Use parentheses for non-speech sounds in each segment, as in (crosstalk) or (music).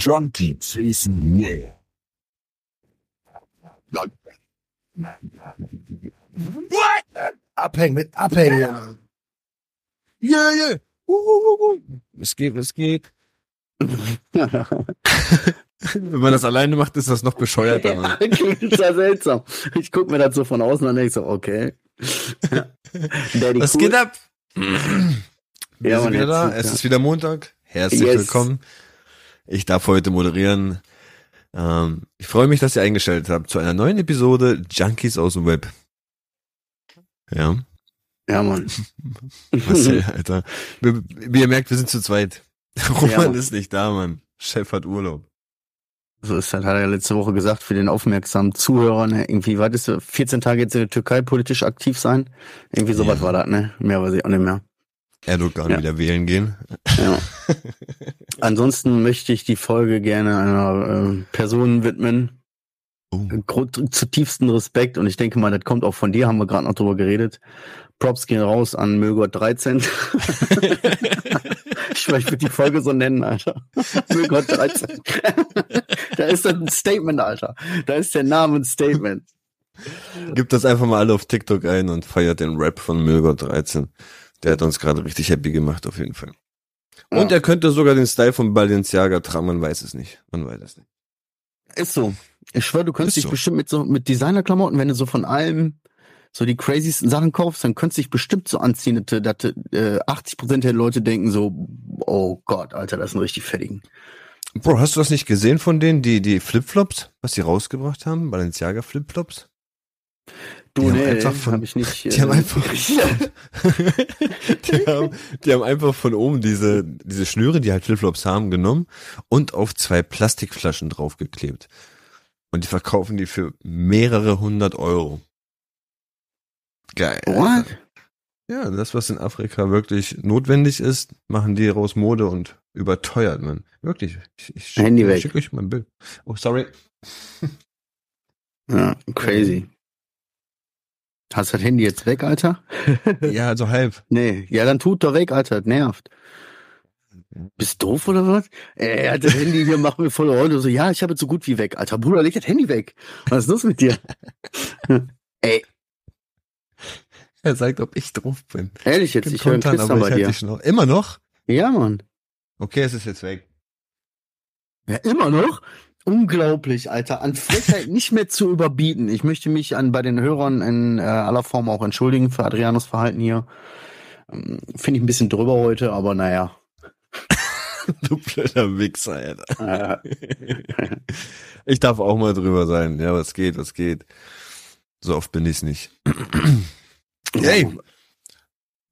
Junkie Jason Moore. What? Abhängen mit Abhängen. Ja, yeah, yeah. Uh, uh, uh. Es geht, es geht. (laughs) Wenn man das alleine macht, ist das noch bescheuerter. Ja, klingt (laughs) ja seltsam. Ich gucke mir das so von außen an und denke so, okay. (laughs) Daddy Was cool. geht ab? Wir ja, sind wieder da. Es ist wieder Montag. Herzlich yes. willkommen. Ich darf heute moderieren. Ähm, ich freue mich, dass ihr eingeschaltet habt zu einer neuen Episode Junkies aus dem Web. Ja. Ja, Mann. (laughs) Marcel, Alter. Wie ihr merkt, wir sind zu zweit. (laughs) Roman ja. ist nicht da, Mann. Chef hat Urlaub. So ist halt, hat er ja letzte Woche gesagt, für den aufmerksamen Zuhörern, irgendwie, was ist 14 Tage jetzt in der Türkei politisch aktiv sein? Irgendwie sowas ja. war das, ne? Mehr weiß ich auch nicht mehr. Erdogan ja. wieder wählen gehen. Ja. (laughs) Ansonsten möchte ich die Folge gerne einer äh, Person widmen. Grund, zutiefsten Respekt und ich denke mal, das kommt auch von dir, haben wir gerade noch drüber geredet. Props gehen raus an Mögott 13. (laughs) ich würde die Folge so nennen, Alter. Mögott 13. (laughs) da ist das ein Statement, Alter. Da ist der Name ein Statement. Gib das einfach mal alle auf TikTok ein und feiert den Rap von Mögott 13. Der hat uns gerade richtig happy gemacht, auf jeden Fall. Und ja. er könnte sogar den Style von Balenciaga tragen, man weiß es nicht. Man weiß es nicht. Ist so. Ich schwör, du könntest dich so. bestimmt mit so mit Designerklamotten, wenn du so von allem so die crazysten Sachen kaufst, dann könntest du dich bestimmt so anziehen, dass, dass äh, 80% der Leute denken so, oh Gott, Alter, das sind richtig fettigen. Bro, hast du das nicht gesehen von denen, die, die Flipflops, was die rausgebracht haben? Balenciaga Flipflops? Du, die nee, haben einfach von, hab ich nicht. Die äh, haben einfach, (laughs) die, haben, die haben einfach von oben diese, diese Schnüre, die halt Flipflops haben, genommen und auf zwei Plastikflaschen draufgeklebt. Und die verkaufen die für mehrere hundert Euro. Geil. What? Ja, das, was in Afrika wirklich notwendig ist, machen die raus Mode und überteuert, man. Wirklich. Ich, ich Handy schick, schicke euch mal ein Bild. Oh, sorry. Ja, (laughs) crazy. Hast du das Handy jetzt weg, Alter? (laughs) ja, also halb. Nee, ja, dann tut doch weg, Alter. Das nervt. Bist doof oder was? Er hat das Handy hier, macht mir voll Runde. So, ja, ich habe so gut wie weg. Alter, Bruder, leg das Handy weg. Was ist los mit dir? (laughs) Ey, er sagt, ob ich drauf bin. Ehrlich jetzt, ich, ich höre einen Knistern bei dir. Noch. Immer noch? Ja, Mann. Okay, es ist jetzt weg. Ja, immer noch? Unglaublich, Alter. An Frechheit nicht mehr zu überbieten. Ich möchte mich an bei den Hörern in äh, aller Form auch entschuldigen für Adrianos Verhalten hier. Ähm, Finde ich ein bisschen drüber heute, aber naja. (laughs) du blöder Wichser, Alter. ich darf auch mal drüber sein. Ja, was geht, was geht. So oft bin ich's nicht. Hey,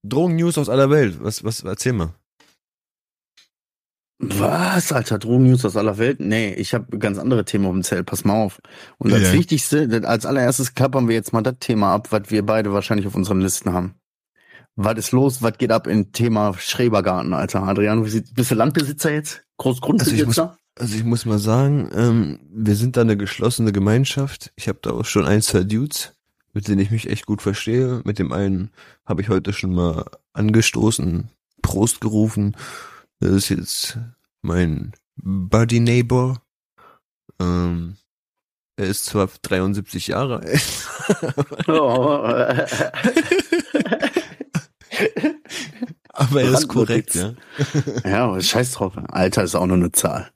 Drogen-News aus aller Welt. Was, was, erzähl mal. Was, Alter, Drogen-News aus aller Welt? Nee, ich habe ganz andere Themen auf dem Zelt, pass mal auf. Und als ja. Wichtigste, als allererstes klappern wir jetzt mal das Thema ab, was wir beide wahrscheinlich auf unseren Listen haben. Was ist los? Was geht ab im Thema Schrebergarten, Alter? Adriano, bist du Landbesitzer jetzt? Großgrundbesitzer? Also ich muss, also ich muss mal sagen, ähm, wir sind da eine geschlossene Gemeinschaft. Ich habe da auch schon ein, zwei Dudes mit denen ich mich echt gut verstehe. Mit dem einen habe ich heute schon mal angestoßen, Prost gerufen. Das ist jetzt mein Buddy Neighbor. Ähm, er ist zwar 73 Jahre alt. (laughs) oh. (laughs) aber er ist korrekt, ja. ja, scheiß drauf. Alter ist auch nur eine Zahl.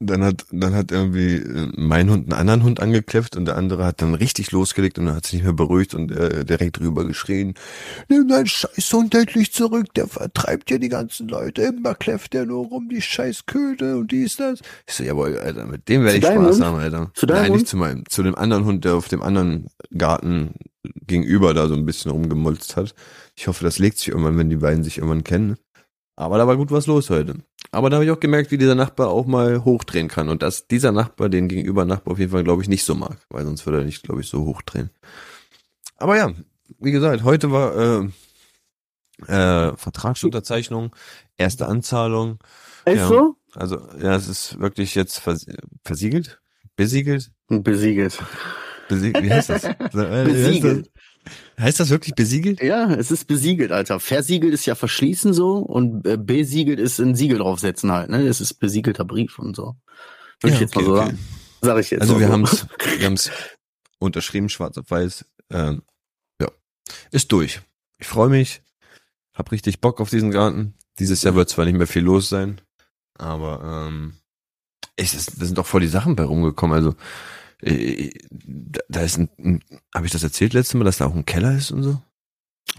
Dann hat, dann hat irgendwie äh, mein Hund einen anderen Hund angekläfft und der andere hat dann richtig losgelegt und dann hat sich nicht mehr beruhigt und äh, direkt drüber geschrien, nimm deinen Scheißhund endlich zurück, der vertreibt ja die ganzen Leute, immer kläfft der nur rum, die Scheißköte und dies, das. Ich so, jawohl, Alter, mit dem werde ich Spaß Hund? haben, Alter. Zu deinem Nein, Hund? nicht zu meinem, zu dem anderen Hund, der auf dem anderen Garten gegenüber da so ein bisschen rumgemolzt hat. Ich hoffe, das legt sich irgendwann, wenn die beiden sich irgendwann kennen. Aber da war gut was los heute. Aber da habe ich auch gemerkt, wie dieser Nachbar auch mal hochdrehen kann. Und dass dieser Nachbar den gegenüber Nachbar auf jeden Fall, glaube ich, nicht so mag. Weil sonst würde er nicht, glaube ich, so hochdrehen. Aber ja, wie gesagt, heute war äh, äh, Vertragsunterzeichnung, erste Anzahlung. Ist ja, so? Also, ja, es ist wirklich jetzt vers versiegelt? Besiegelt? Besiegelt. Besiegelt, wie heißt das? (laughs) Besiegelt. Heißt das wirklich besiegelt? Ja, es ist besiegelt, Alter. Versiegelt ist ja verschließen so und äh, besiegelt ist ein Siegel draufsetzen halt, ne? Es ist besiegelter Brief und so. Würde Ja, ich jetzt okay, mal so okay. sagen. Sag ich jetzt Also wir so. haben's, (laughs) wir haben's unterschrieben, schwarz auf weiß. Ähm, ja, ist durch. Ich freue mich, hab richtig Bock auf diesen Garten. Dieses Jahr wird zwar nicht mehr viel los sein, aber ähm, ich, das, da sind doch voll die Sachen bei rumgekommen. Also da, da ist ein, ein habe ich das erzählt letztes Mal, dass da auch ein Keller ist und so?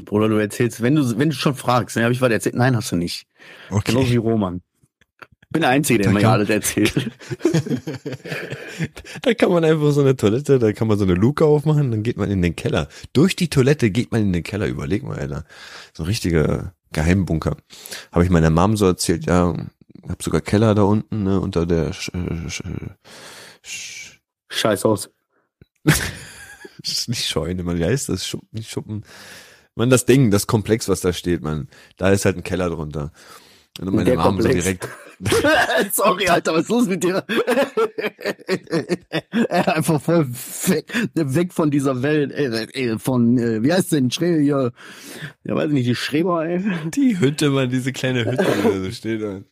Bruder, du erzählst, wenn du, wenn du schon fragst, dann habe ich was erzählt. Nein, hast du nicht. Genau wie Roman. Bin der Einzige, der Da mir kann- alles erzählt. (laughs) da kann man einfach so eine Toilette, da kann man so eine Luke aufmachen, dann geht man in den Keller. Durch die Toilette geht man in den Keller. Überleg mal, Alter. So ein richtiger Geheimbunker. Habe ich meiner Mom so erzählt, ja, hab sogar Keller da unten, ne, unter der Sch Sch Sch Scheiß aus. (laughs) Sch nicht Scheune, man, wie heißt das? Schuppen, nicht Schuppen. Man, das Ding, das Komplex, was da steht, man. Da ist halt ein Keller drunter. Und meine Mom so direkt, (laughs) Sorry, Alter, was ist los mit dir? (laughs) Einfach voll weg, weg von dieser Welt, äh, äh, von, äh, wie heißt denn, Schre ja, ja, weiß ich nicht, die Schreber, ey. Die Hütte, man, diese kleine Hütte, die da so steht. Und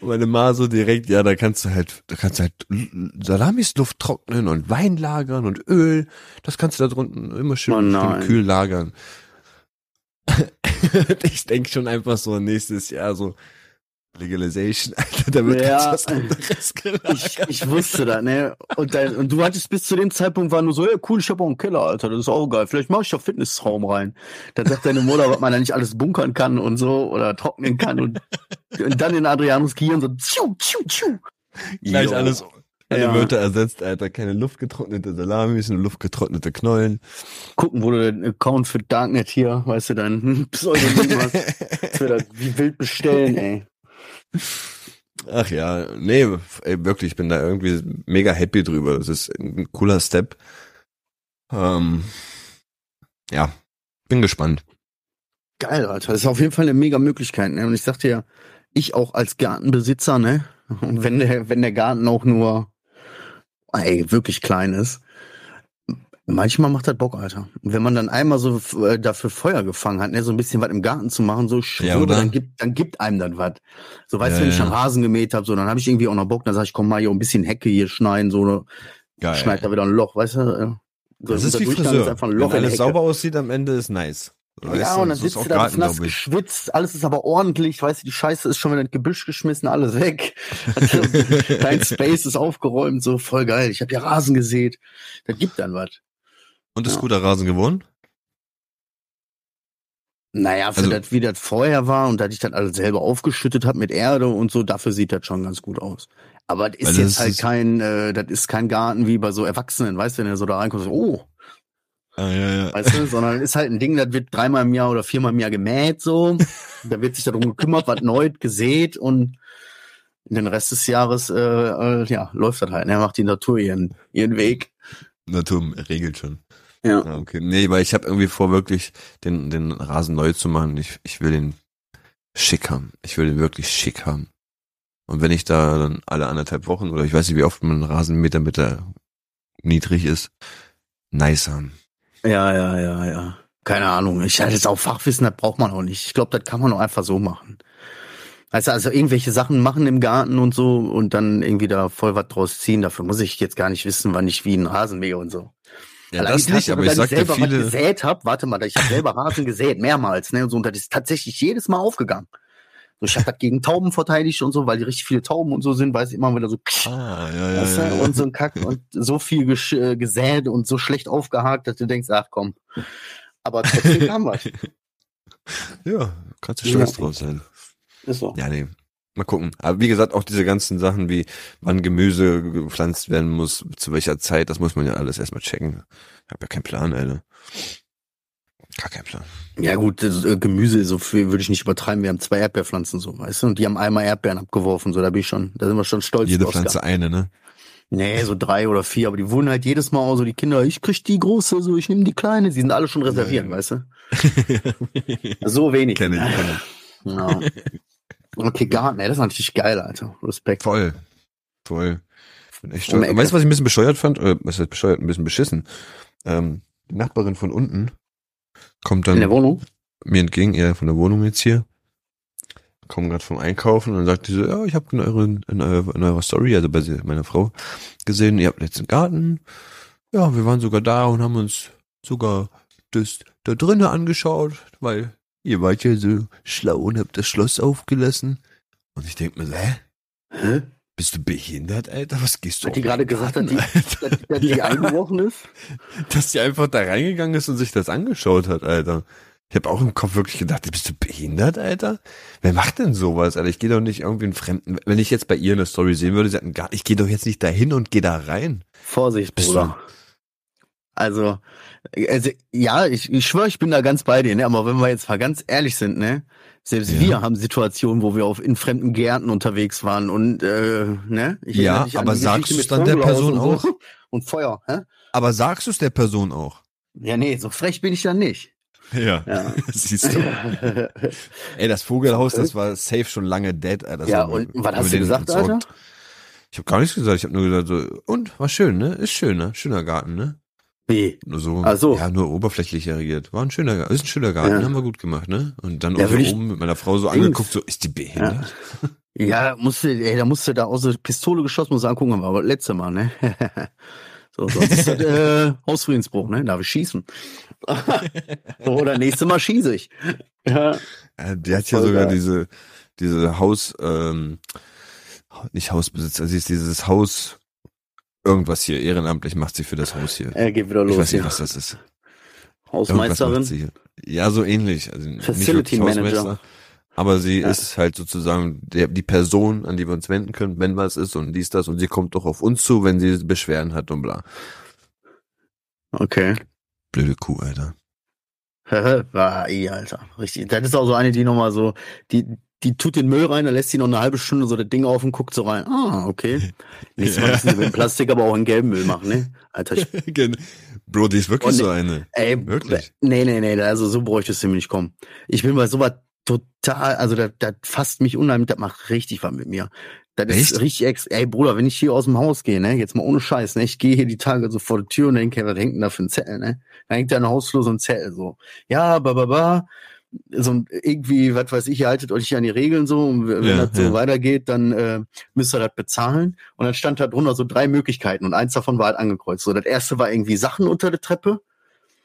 meine Ma so direkt, ja, da kannst du halt, da kannst du halt Salamis Luft trocknen und Wein lagern und Öl. Das kannst du da drunten immer schön, Oh schön kühl lagern. (laughs) ich denk schon einfach so nächstes Jahr so Legalization, (laughs) Alter, da wird Ja. ganz was anderes gelagert. Ich, ich wusste das, ne? Und, dann, und du hattest bis zu dem Zeitpunkt war nur so, ja cool, ich habe auch einen Keller, Alter, das ist auch geil. Vielleicht mache ich da Fitnessraum rein. Dann sagt deine Mutter, was man da nicht alles bunkern kann und so oder trocknen kann und, und dann in Adrianus Gehirn so tschu, tschu, tschu. Gleich Jo. alles, alle Ja. Wörter ersetzt, Alter, keine luftgetrocknete Salamis, nur luftgetrocknete Knollen. Gucken, wo du den Account für Darknet hier, weißt du, dein (laughs) Pseudonym hast. (laughs) Wie wild bestellen, ey. Ach ja, nee, ey, wirklich, ich bin da irgendwie mega happy drüber. Das ist ein cooler Step. Ähm, ja, bin gespannt. Geil, Alter. Das ist auf jeden Fall eine mega Möglichkeit, ne? Und ich sagte ja, ich auch als Gartenbesitzer, ne? Und wenn der, wenn der Garten auch nur, ey, wirklich klein ist, manchmal macht das Bock, Alter. Und wenn man dann einmal so äh, dafür Feuer gefangen hat, ne, so ein bisschen was im Garten zu machen, so ich Ja, oder? dann gibt, dann gibt einem das was. So, weißt Ja, du, wenn ich ja. dann Rasen gemäht habe, so, dann habe ich irgendwie auch noch Bock, dann sag ich, komm mal hier ein bisschen Hecke hier schneiden, so, Geil. schneid da wieder ein Loch, weißt du? äh, So, das ist wie Friseur. einfach ein Wenn Loch der alles sauber aussieht, am Ende ist nice. Weißt Ja, du, und dann ist sitzt du da nass ich. geschwitzt, alles ist aber ordentlich, weißt du, die Scheiße ist schon wieder ins Gebüsch geschmissen, alles weg. (laughs) Dein Space ist aufgeräumt, so voll geil. Ich habe ja Rasen gesät. Das gibt dann was. Und ist Ja. guter Rasen geworden? Naja, für Also- das, wie das vorher war und dass ich das alles selber aufgeschüttet habe mit Erde und so, dafür sieht das schon ganz gut aus. Aber das ist Weil das jetzt halt ist- kein, äh, das ist kein Garten wie bei so Erwachsenen, weißt du, wenn du so da reinkommst, so, oh, Ah, ja, ja. weißt du, sondern ist halt ein Ding, das wird dreimal im Jahr oder viermal im Jahr gemäht, so. (laughs) da wird sich darum gekümmert, was neu gesät und den Rest des Jahres, äh, äh, ja, läuft das halt, ne, macht die Natur ihren, ihren Weg. Natur regelt schon. Ja. Ah, okay. Nee, weil ich habe irgendwie vor, wirklich den, den Rasen neu zu machen. Ich, ich will den schick haben. Ich will den wirklich schick haben. Und wenn ich da dann alle anderthalb Wochen oder ich weiß nicht, wie oft man einen Rasenmeter mit der niedrig ist, nice haben. Ja, ja, ja, ja. Keine Ahnung. Ich hatte jetzt auch Fachwissen, das braucht man auch nicht. Ich glaube, das kann man auch einfach so machen. Du, also irgendwelche Sachen machen im Garten und so und dann irgendwie da voll was draus ziehen. Dafür muss ich jetzt gar nicht wissen, wann ich wie einen Rasen mähe und so. Ja, Allein das nicht, aber ich sag selber was viele, gesät hab, warte mal, ich habe selber Rasen gesät, mehrmals, ne? Und so, und das ist tatsächlich jedes Mal aufgegangen. So, ich habe das gegen Tauben verteidigt und so, weil die richtig viele Tauben und so sind, weiß ich immer wieder so, ah, ja, ja, ja, ja. und so ein Kack und so viel äh, gesät und so schlecht aufgehakt, dass du denkst, ach komm. Aber trotzdem kam was. (laughs) ja, kannst du Ja. stolz drauf sein. Ist so. Ja, nee. Mal gucken. Aber wie gesagt, auch diese ganzen Sachen wie, wann Gemüse gepflanzt werden muss, zu welcher Zeit, das muss man ja alles erstmal checken. Ich habe ja keinen Plan, Alter. Gar keinen Plan. Ja gut, äh, Gemüse so viel würde ich nicht übertreiben. Wir haben zwei Erdbeerpflanzen so, weißt du, und die haben einmal Erdbeeren abgeworfen, so da bin ich schon, da sind wir schon stolz Jede. Pflanze eine, ne? Nee, so drei oder vier, aber die wurden halt jedes Mal auch so die Kinder, ich krieg die große, so ich nehme die kleine, die sind alle schon reserviert, Ja, ja. weißt du? (laughs) So wenig. Kenn ich, kenn ich. Okay, Garten, ey, das ist natürlich geil, Alter. Respekt. Voll. Voll. Bin echt stolz. Weißt du, was ich ein bisschen bescheuert fand? Äh, was heißt bescheuert? Ein bisschen beschissen. Ähm, die Nachbarin von unten, kommt dann In der Wohnung? mir entgegen, eher von der Wohnung jetzt hier. Kommen gerade vom Einkaufen und dann sagt die so, ja, ich habe in, euren, in, eurer, in eurer Story, also bei meiner Frau, gesehen, ihr habt jetzt einen Garten. Ja, wir waren sogar da und haben uns sogar das da drinnen angeschaut, weil ihr wart ja so schlau und habt das Schloss aufgelassen. Und ich denk mir so, hä? Hä? Bist du behindert, Alter? Was gehst du Hat die gerade gesagt, dass die, dass, dass die (laughs) Ja. eingebrochen ist? dass die einfach da reingegangen ist und sich das angeschaut hat, Alter. Ich habe auch im Kopf wirklich gedacht, bist du behindert, Alter? Wer macht denn sowas, Alter? Ich gehe doch nicht irgendwie einen Fremden. Wenn ich jetzt bei ihr eine Story sehen würde, sie hat einen Garten. Ich gehe doch jetzt nicht dahin und gehe da rein. Vorsicht, Bist Bruder. Also, also, ja, ich, ich schwöre, ich bin da ganz bei dir, ne? Aber wenn wir jetzt mal ganz ehrlich sind, ne? Selbst Ja. wir haben Situationen, wo wir auf in fremden Gärten unterwegs waren und äh, ne? Ich Ja, aber sagst du's mit dann der Person auch? so. (laughs) Und Feuer, hä? Aber sagst du es der Person auch? Ja, nee, so frech bin ich dann nicht. Ja. Ja. (laughs) Siehst du. (laughs) Ey, das Vogelhaus, das war safe schon lange dead, Alter. Ja, und was hast du gesagt. Alter? Ich habe gar nichts gesagt. Ich habe nur gesagt so, und, war schön, ne? Ist schön, ne? Schöner Garten, ne? Wie? Nur so, Ach so. ja, nur oberflächlich reagiert. War ein schöner Garten, ist ein schöner Garten, Ja. haben wir gut gemacht, ne? Und dann Ja, oben mit meiner Frau so angeguckt, so, ist die behindert? Ja, musste, ey, da musste da aus der Pistole geschossen, muss angucken, aber letzte Mal, ne? (laughs) so, sonst ist das äh, Hausfriedensbruch, ne? Darf ich schießen. so, oder nächste Mal schieße ich. Ja. Äh, die hat ja sogar geil. diese, diese Haus, ähm, nicht Hausbesitzer, sie ist dieses Haus, irgendwas hier, ehrenamtlich macht sie für das Haus hier. Er geht wieder Ich los. weiß nicht, hier. was das ist. Hausmeisterin. Ja, so ähnlich. Also Facility Manager. Aber sie Ja. ist halt sozusagen der, die Person, an die wir uns wenden können, wenn was ist und dies, das. Und sie kommt doch auf uns zu, wenn sie Beschwerden hat und bla. Okay. Blöde Kuh, Alter. (laughs) ah, ey, Alter. Richtig. Das ist auch so eine, die nochmal so, die, die tut den Müll rein, dann lässt sie noch eine halbe Stunde so das Ding auf und guckt so rein. Ah, okay. (laughs) Nächstes Mal müssen sie mit Plastik aber auch in gelben Müll machen, ne? Alter, ich, (laughs) Bro, die ist wirklich Und- so eine. ey, Wirklich? Nee, nee, nee, also so bräuchtest du mir nicht kommen. Ich bin bei sowas total, also das, das fasst mich unheimlich, das macht richtig was mit mir. Das ist Echt? richtig ex, ey Bruder, wenn ich hier aus dem Haus gehe, ne, jetzt mal ohne Scheiß, ne, ich gehe hier die Tage so vor die Tür und denke, was hängt denn da für ein Zettel, ne? Da hängt da in der Hausflur so ein Zettel, so. Ja, ba, ba, ba. So ein- irgendwie, was weiß ich, ihr haltet euch nicht an die Regeln so, und wenn Ja, das so ja. weitergeht, dann äh, müsst ihr das bezahlen. Und dann stand da drunter so drei Möglichkeiten und eins davon war halt angekreuzt. So, das erste war irgendwie Sachen unter der Treppe.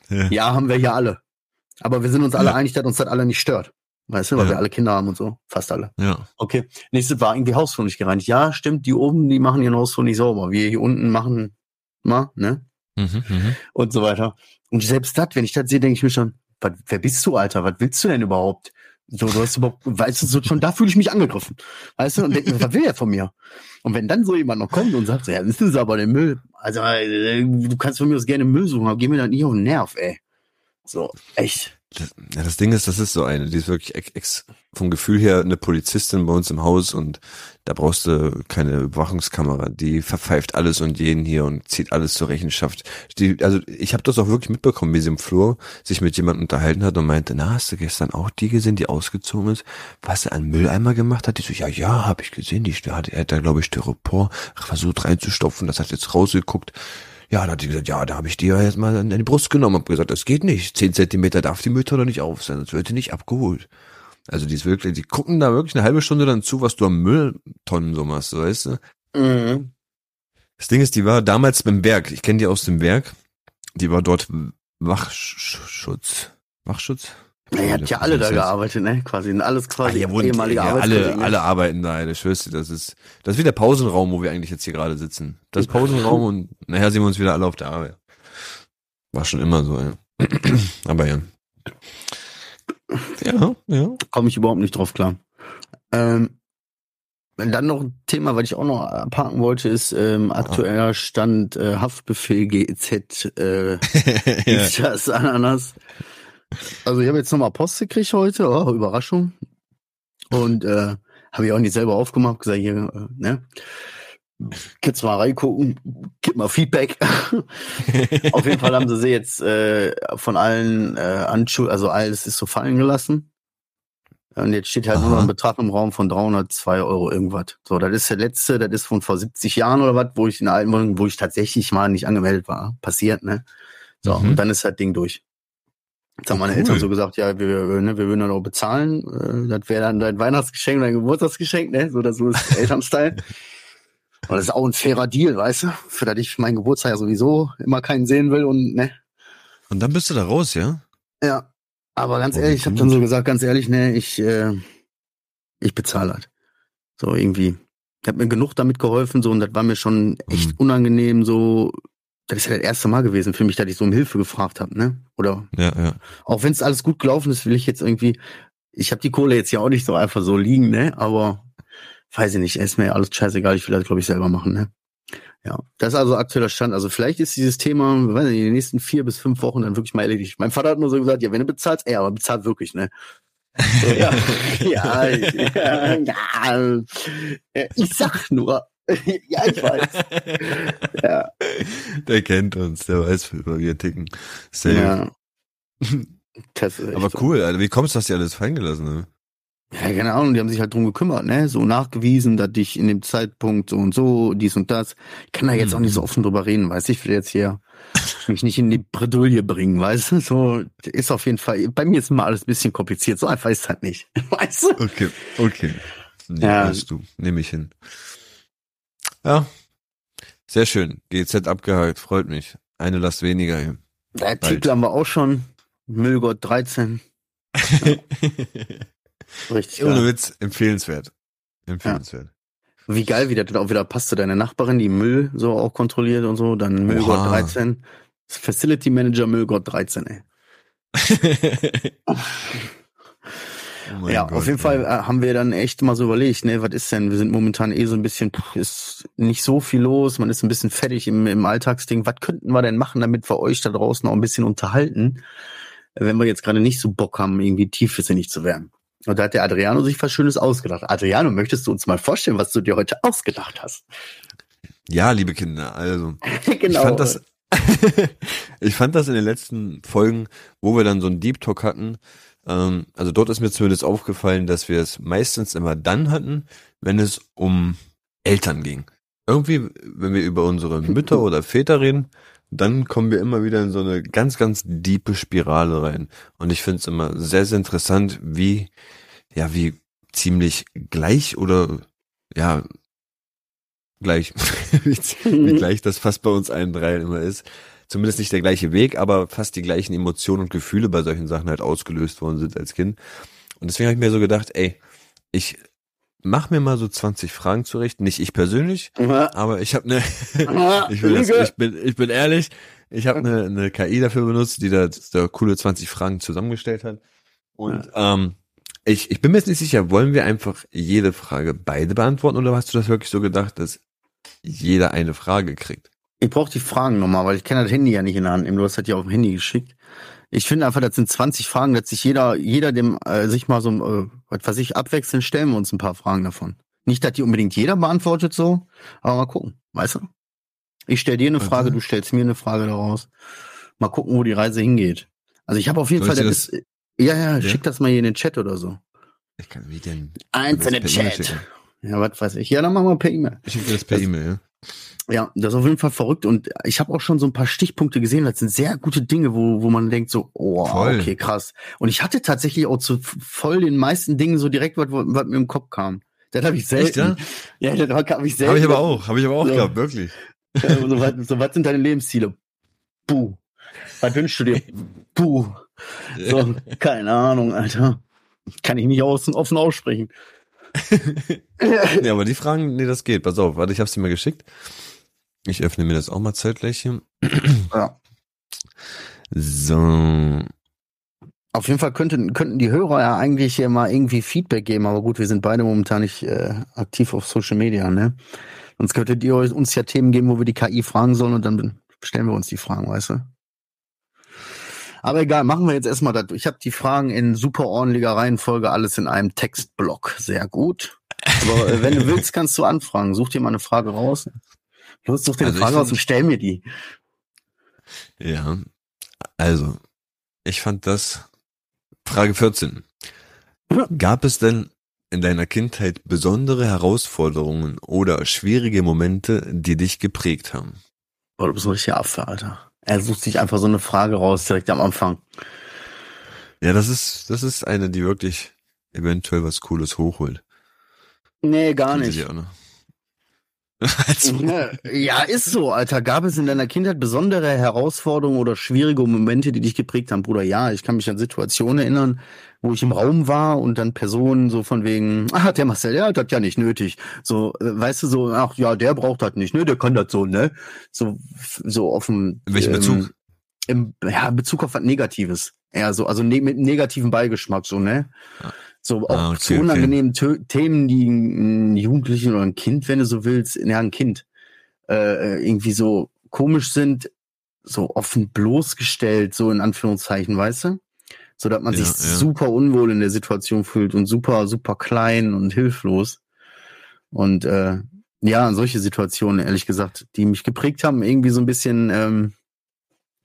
Ja. Ja, haben wir ja alle. Aber wir sind uns alle einig, dass uns das alle nicht stört. Weißt du, weil wir alle Kinder haben und so. Fast alle. Ja. Okay. Nächstes war irgendwie Hausflur nicht gereinigt. Ja, stimmt, die oben, die machen ihren Hausflur nicht sauber. Wir hier unten machen mal, ne? Mhm, mhm. Und so weiter. Und selbst das, wenn ich das sehe, denke ich mir schon, was, wer bist du, Alter? Was willst du denn überhaupt? So, du hast überhaupt, weißt du, so, schon da fühle ich mich angegriffen. Weißt du, und denk mir, was will er von mir? Und wenn dann so jemand noch kommt und sagt, ja, wissen Sie aber den Müll. Also, äh, du kannst von mir aus gerne Müll suchen, aber geh mir dann nicht auf den Nerv, ey. So, echt. Das, ja, das Ding ist, das ist so eine, die ist wirklich ex, ex, vom Gefühl her eine Polizistin bei uns im Haus und da brauchst du keine Überwachungskamera. Die verpfeift alles und jeden hier und zieht alles zur Rechenschaft. Die, also ich habe das auch wirklich mitbekommen, wie sie im Flur sich mit jemandem unterhalten hat und meinte, na, hast du gestern auch die gesehen, die ausgezogen ist, was er an Mülleimer gemacht hat? Die so, ja, ja, habe ich gesehen, die hat, er hat da, glaube ich, Styropor versucht reinzustopfen, das hat jetzt rausgeguckt. Ja, da hat die gesagt, ja, da habe ich die ja jetzt mal an die Brust genommen, hab gesagt, das geht nicht. Zehn Zentimeter darf die Mülltonne nicht auf sein, sonst wird die nicht abgeholt. Also die ist wirklich, die gucken da wirklich eine halbe Stunde dann zu, was du am Mülltonnen so machst, weißt du? Mhm. Das Ding ist, die war damals beim Werk. Ich kenne die aus dem Werk. Die war dort Wachschutz. Wachschutz? Ja, ihr habt ja alle da gearbeitet, ne? Quasi, sind alles Ah, quasi hier wurden, ehemalige ja, alle, ne? alle arbeiten da, ey, ich schwör's dir, das ist, das ist wie der Pausenraum, wo wir eigentlich jetzt hier gerade sitzen. Das Pausenraum und nachher sehen wir uns wieder alle auf der Arbeit. War schon immer so, ja. (clears throat) Aber ja. Ja, ja. Komme ich überhaupt nicht drauf klar. Ähm, dann noch ein Thema, was ich auch noch abhaken wollte, ist ähm, aktueller Stand äh, Haftbefehl GEZ äh, (laughs) ja. ist das Ananas. Also ich habe jetzt nochmal Post gekriegt heute, oh, Überraschung. Und äh, habe ich auch nicht selber aufgemacht, gesagt, hier, äh, ne? Jetzt mal reingucken, gib mal Feedback. (laughs) Auf jeden Fall haben sie sie jetzt äh, von allen äh, Anschuld, also alles ist so fallen gelassen. Und jetzt steht halt nur noch Aha. ein Betrag im Raum von 302 Euro irgendwas. So, das ist der letzte, das ist von vor 70 Jahren oder was, wo ich in der alten Wohnung, wo ich tatsächlich mal nicht angemeldet war. Passiert, ne? So, Mhm. und dann ist das Ding durch. Jetzt haben meine cool. Eltern so gesagt, ja, wir, ne, wir würden dann auch bezahlen. Äh, das wäre dann dein Weihnachtsgeschenk, dein Geburtstagsgeschenk, ne? So, das so ist (laughs) Elternstyle. Aber das ist auch ein fairer Deal, weißt du? Für das ich meinen Geburtstag ja sowieso immer keinen sehen will und ne. Und dann bist du da raus, ja? Ja. Aber ganz oh, ehrlich, ich habe dann so gesagt, ganz ehrlich, ne, ich, äh, ich bezahle halt. So irgendwie. Ich habe mir genug damit geholfen, so, und das war mir schon echt mhm. unangenehm, so, das ist ja das erste Mal gewesen für mich, dass ich so um Hilfe gefragt habe, ne? Oder ja, ja. auch wenn es alles gut gelaufen ist, will ich jetzt irgendwie, ich habe die Kohle jetzt ja auch nicht so einfach so liegen, ne? Aber weiß ich nicht, ist mir alles scheißegal, ich will das, glaube ich, selber machen, ne? Ja, das ist also aktueller Stand. Also vielleicht ist dieses Thema, weiß nicht, in den nächsten vier bis fünf Wochen dann wirklich mal erledigt. Mein Vater hat nur so gesagt, ja, wenn du bezahlst, ey, aber bezahlt wirklich, ne? (laughs) So, ja, (laughs) ja, ja, ja, ich sag nur, (laughs) ja, ich weiß. (laughs) ja. Der kennt uns, der weiß, wie wir ticken. Safe. Ja. Aber so. cool, Alter. Wie kommst du, dass die alles fallen gelassen ne? Ja, keine Ahnung, die haben sich halt drum gekümmert, ne? So nachgewiesen, dass ich in dem Zeitpunkt so und so, dies und das. Ich kann da jetzt auch nicht so mhm. offen drüber reden, weißt du? Ich will jetzt hier mich nicht in die Bredouille bringen, weißt du? So ist auf jeden Fall, bei mir ist immer alles ein bisschen kompliziert. So einfach ist halt nicht, (laughs) weißt du? Okay, okay. Ja, ja. du, nehme ich hin. Ja, sehr schön. GZ abgehakt, freut mich. Eine Last weniger hier. Der Titel haben wir auch schon. Müllgott 13. (laughs) Richtig. Ohne Witz, empfehlenswert. Empfehlenswert. Ja. Wie geil, wie das auch wieder passt zu deiner Nachbarin, die Müll so auch kontrolliert und so. Dann Müllgott Oha. 13. Facility Manager Müllgott 13, ey. (laughs) Oh ja, Gott, auf jeden Fall äh, haben wir dann echt mal so überlegt, ne, was ist denn? Wir sind momentan eh so ein bisschen, pff, ist nicht so viel los, man ist ein bisschen fertig im, im Alltagsding. Was könnten wir denn machen, damit wir euch da draußen auch ein bisschen unterhalten, wenn wir jetzt gerade nicht so Bock haben, irgendwie tiefsinnig zu werden? Und da hat der Adriano sich was Schönes ausgedacht. Adriano, möchtest du uns mal vorstellen, was du dir heute ausgedacht hast? Ja, liebe Kinder, also genau. (laughs) ich fand das (laughs) ich fand das in den letzten Folgen, wo wir dann so einen Deep Talk hatten, ähm, also dort ist mir zumindest aufgefallen, dass wir es meistens immer dann hatten, wenn es um Eltern ging. Irgendwie, wenn wir über unsere Mütter oder Väter reden, dann kommen wir immer wieder in so eine ganz, ganz diepe Spirale rein. Und ich finde es immer sehr, sehr interessant, wie, ja, wie ziemlich gleich oder, ja, gleich, (laughs) wie gleich das fast bei uns allen dreien immer ist, zumindest nicht der gleiche Weg, aber fast die gleichen Emotionen und Gefühle bei solchen Sachen halt ausgelöst worden sind als Kind. Und deswegen habe ich mir so gedacht, ey, ich mach mir mal so 20 Fragen zurecht. Nicht ich persönlich, aber ich habe eine, (laughs) ich, das, ich bin, ich bin ehrlich, ich habe eine, eine KI dafür benutzt, die da, da coole 20 Fragen zusammengestellt hat. Und ja. ähm, ich, ich bin mir jetzt nicht sicher, wollen wir einfach jede Frage beide beantworten oder hast du das wirklich so gedacht, dass jeder eine Frage kriegt? Ich brauche die Fragen nochmal, weil ich kann das Handy ja nicht in der Hand nehmen. Du hast das ja auf dem Handy geschickt. Ich finde einfach, das sind 20 Fragen, dass sich jeder, jeder dem äh, sich mal so, äh, was weiß ich, abwechseln, stellen wir uns ein paar Fragen davon. Nicht, dass die unbedingt jeder beantwortet so, aber mal gucken, weißt du? Ich stell dir eine Frage, okay. du stellst mir eine Frage daraus. Mal gucken, wo die Reise hingeht. Also ich habe auf jeden Soll Fall, das, das, ja, ja, ja, schick das mal hier in den Chat oder so. Ich kann wie denn? Eins in den Chat. Ja, was weiß ich. Ja, dann machen wir per E-Mail. Ich schicke das per E-Mail, ja. Ja, das ist auf jeden Fall verrückt und ich habe auch schon so ein paar Stichpunkte gesehen, das sind sehr gute Dinge, wo, wo man denkt so, oh, voll. okay, krass. Und ich hatte tatsächlich auch zu voll den meisten Dingen so direkt, was, was mir im Kopf kam. Das habe (laughs) ich selten. Echt, ja? ja, das habe ich selten. Habe ich aber auch, habe ich aber auch so. gehabt, wirklich. So, was, (laughs) so, was sind deine Lebensziele? Puh. Was wünschst du dir? Puh. So, keine Ahnung, Alter. Kann ich nicht außen offen aussprechen. (laughs) ja, aber die Fragen, nee, das geht. Pass auf, warte, ich habe sie mir geschickt. Ich öffne mir das auch mal zeitgleich hier. (clears throat) Ja. So. Auf jeden Fall könnten, könnten die Hörer ja eigentlich hier mal irgendwie Feedback geben, aber gut, wir sind beide momentan nicht äh, aktiv auf Social Media, ne? Sonst könntet ihr uns ja Themen geben, wo wir die KI fragen sollen und dann stellen wir uns die Fragen, weißt du? Aber egal, machen wir jetzt erstmal das. Ich habe die Fragen in super ordentlicher Reihenfolge, alles in einem Textblock. Sehr gut. Aber äh, wenn du willst, kannst du anfragen. Such dir mal eine Frage raus. Los, such dir eine also Frage aus und stell mir die. Ja, also, ich fand das Frage 14. Gab es denn in deiner Kindheit besondere Herausforderungen oder schwierige Momente, die dich geprägt haben? Boah, du bist ein richtiger Affe, Alter. Er sucht sich einfach so eine Frage raus direkt am Anfang. Ja, das ist, das ist eine, die wirklich eventuell was Cooles hochholt. Nee, gar nicht. (laughs) also. Ja, ist so, Alter. Gab es in deiner Kindheit besondere Herausforderungen oder schwierige Momente, die dich geprägt haben, Bruder? Ja, ich kann mich an Situationen erinnern, wo ich im Raum war und dann Personen so von wegen, ah, der Marcel, der hat das ja nicht nötig. So, äh, weißt du, so, ach ja, der braucht das nicht, ne, der kann das so, ne? So, so offen. In welchem ähm, Bezug? Im ja, Bezug auf was Negatives. Ja, so, also ne mit negativen Beigeschmack, so, ne? Ja. So auch ah, okay, zu unangenehmen okay. Themen, die ein Jugendlichen oder ein Kind, wenn du so willst, ja, ein Kind, äh, irgendwie so komisch sind, so offen bloßgestellt, so in Anführungszeichen, weißt du? So dass man ja, sich ja. super unwohl in der Situation fühlt und super, super klein und hilflos. Und äh, ja, solche Situationen, ehrlich gesagt, die mich geprägt haben, irgendwie so ein bisschen, ähm,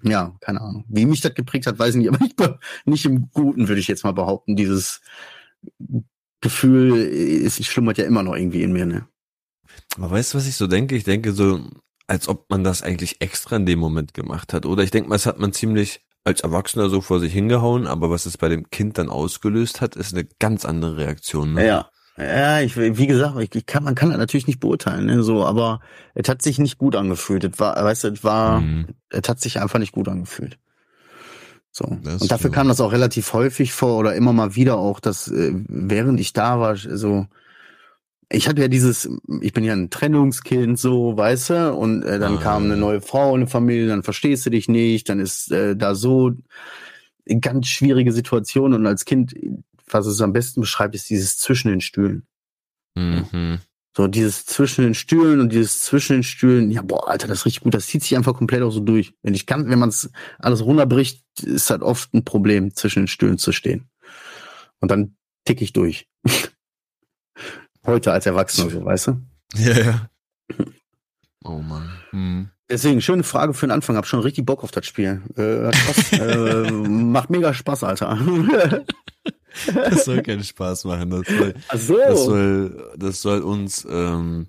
ja, keine Ahnung. Wie mich das geprägt hat, weiß ich nicht, (laughs) aber nicht, nicht im Guten, würde ich jetzt mal behaupten, dieses Gefühl, es schlummert ja immer noch irgendwie in mir, ne? Aber weißt du, was ich so denke? Ich denke so, als ob man das eigentlich extra in dem Moment gemacht hat. Oder ich denke mal, es hat man ziemlich als Erwachsener so vor sich hingehauen, aber was es bei dem Kind dann ausgelöst hat, ist eine ganz andere Reaktion. Ne? Ja, ja, ich, wie gesagt, ich, ich kann, man kann das natürlich nicht beurteilen, ne, so, aber es hat sich nicht gut angefühlt. Es war, weißt du, es war, mhm. es hat sich einfach nicht gut angefühlt. So. Und dafür kam das auch relativ häufig vor oder immer mal wieder auch, dass äh, während ich da war, so ich hatte ja dieses, ich bin ja ein Trennungskind, so, weißt du, und äh, dann ah. kam eine neue Frau in eine Familie, dann verstehst du dich nicht, dann ist äh, da so ganz schwierige Situation und als Kind, was es am besten beschreibt, ist dieses zwischen den Stühlen. Mhm. So dieses zwischen den Stühlen und dieses zwischen den Stühlen, ja boah, Alter, das ist richtig gut. Das zieht sich einfach komplett auch so durch. Wenn ich kann, wenn man es alles runterbricht, ist halt oft ein Problem, zwischen den Stühlen zu stehen. Und dann tick ich durch. (laughs) Heute als Erwachsener, so, weißt du? (laughs) Ja, ja. (laughs) Oh Mann. Hm. Deswegen, schöne Frage für den Anfang. Hab schon richtig Bock auf das Spiel. Äh, äh, macht mega Spaß, Alter. (laughs) Das soll keinen Spaß machen. Das soll, so. das soll, das soll uns ähm,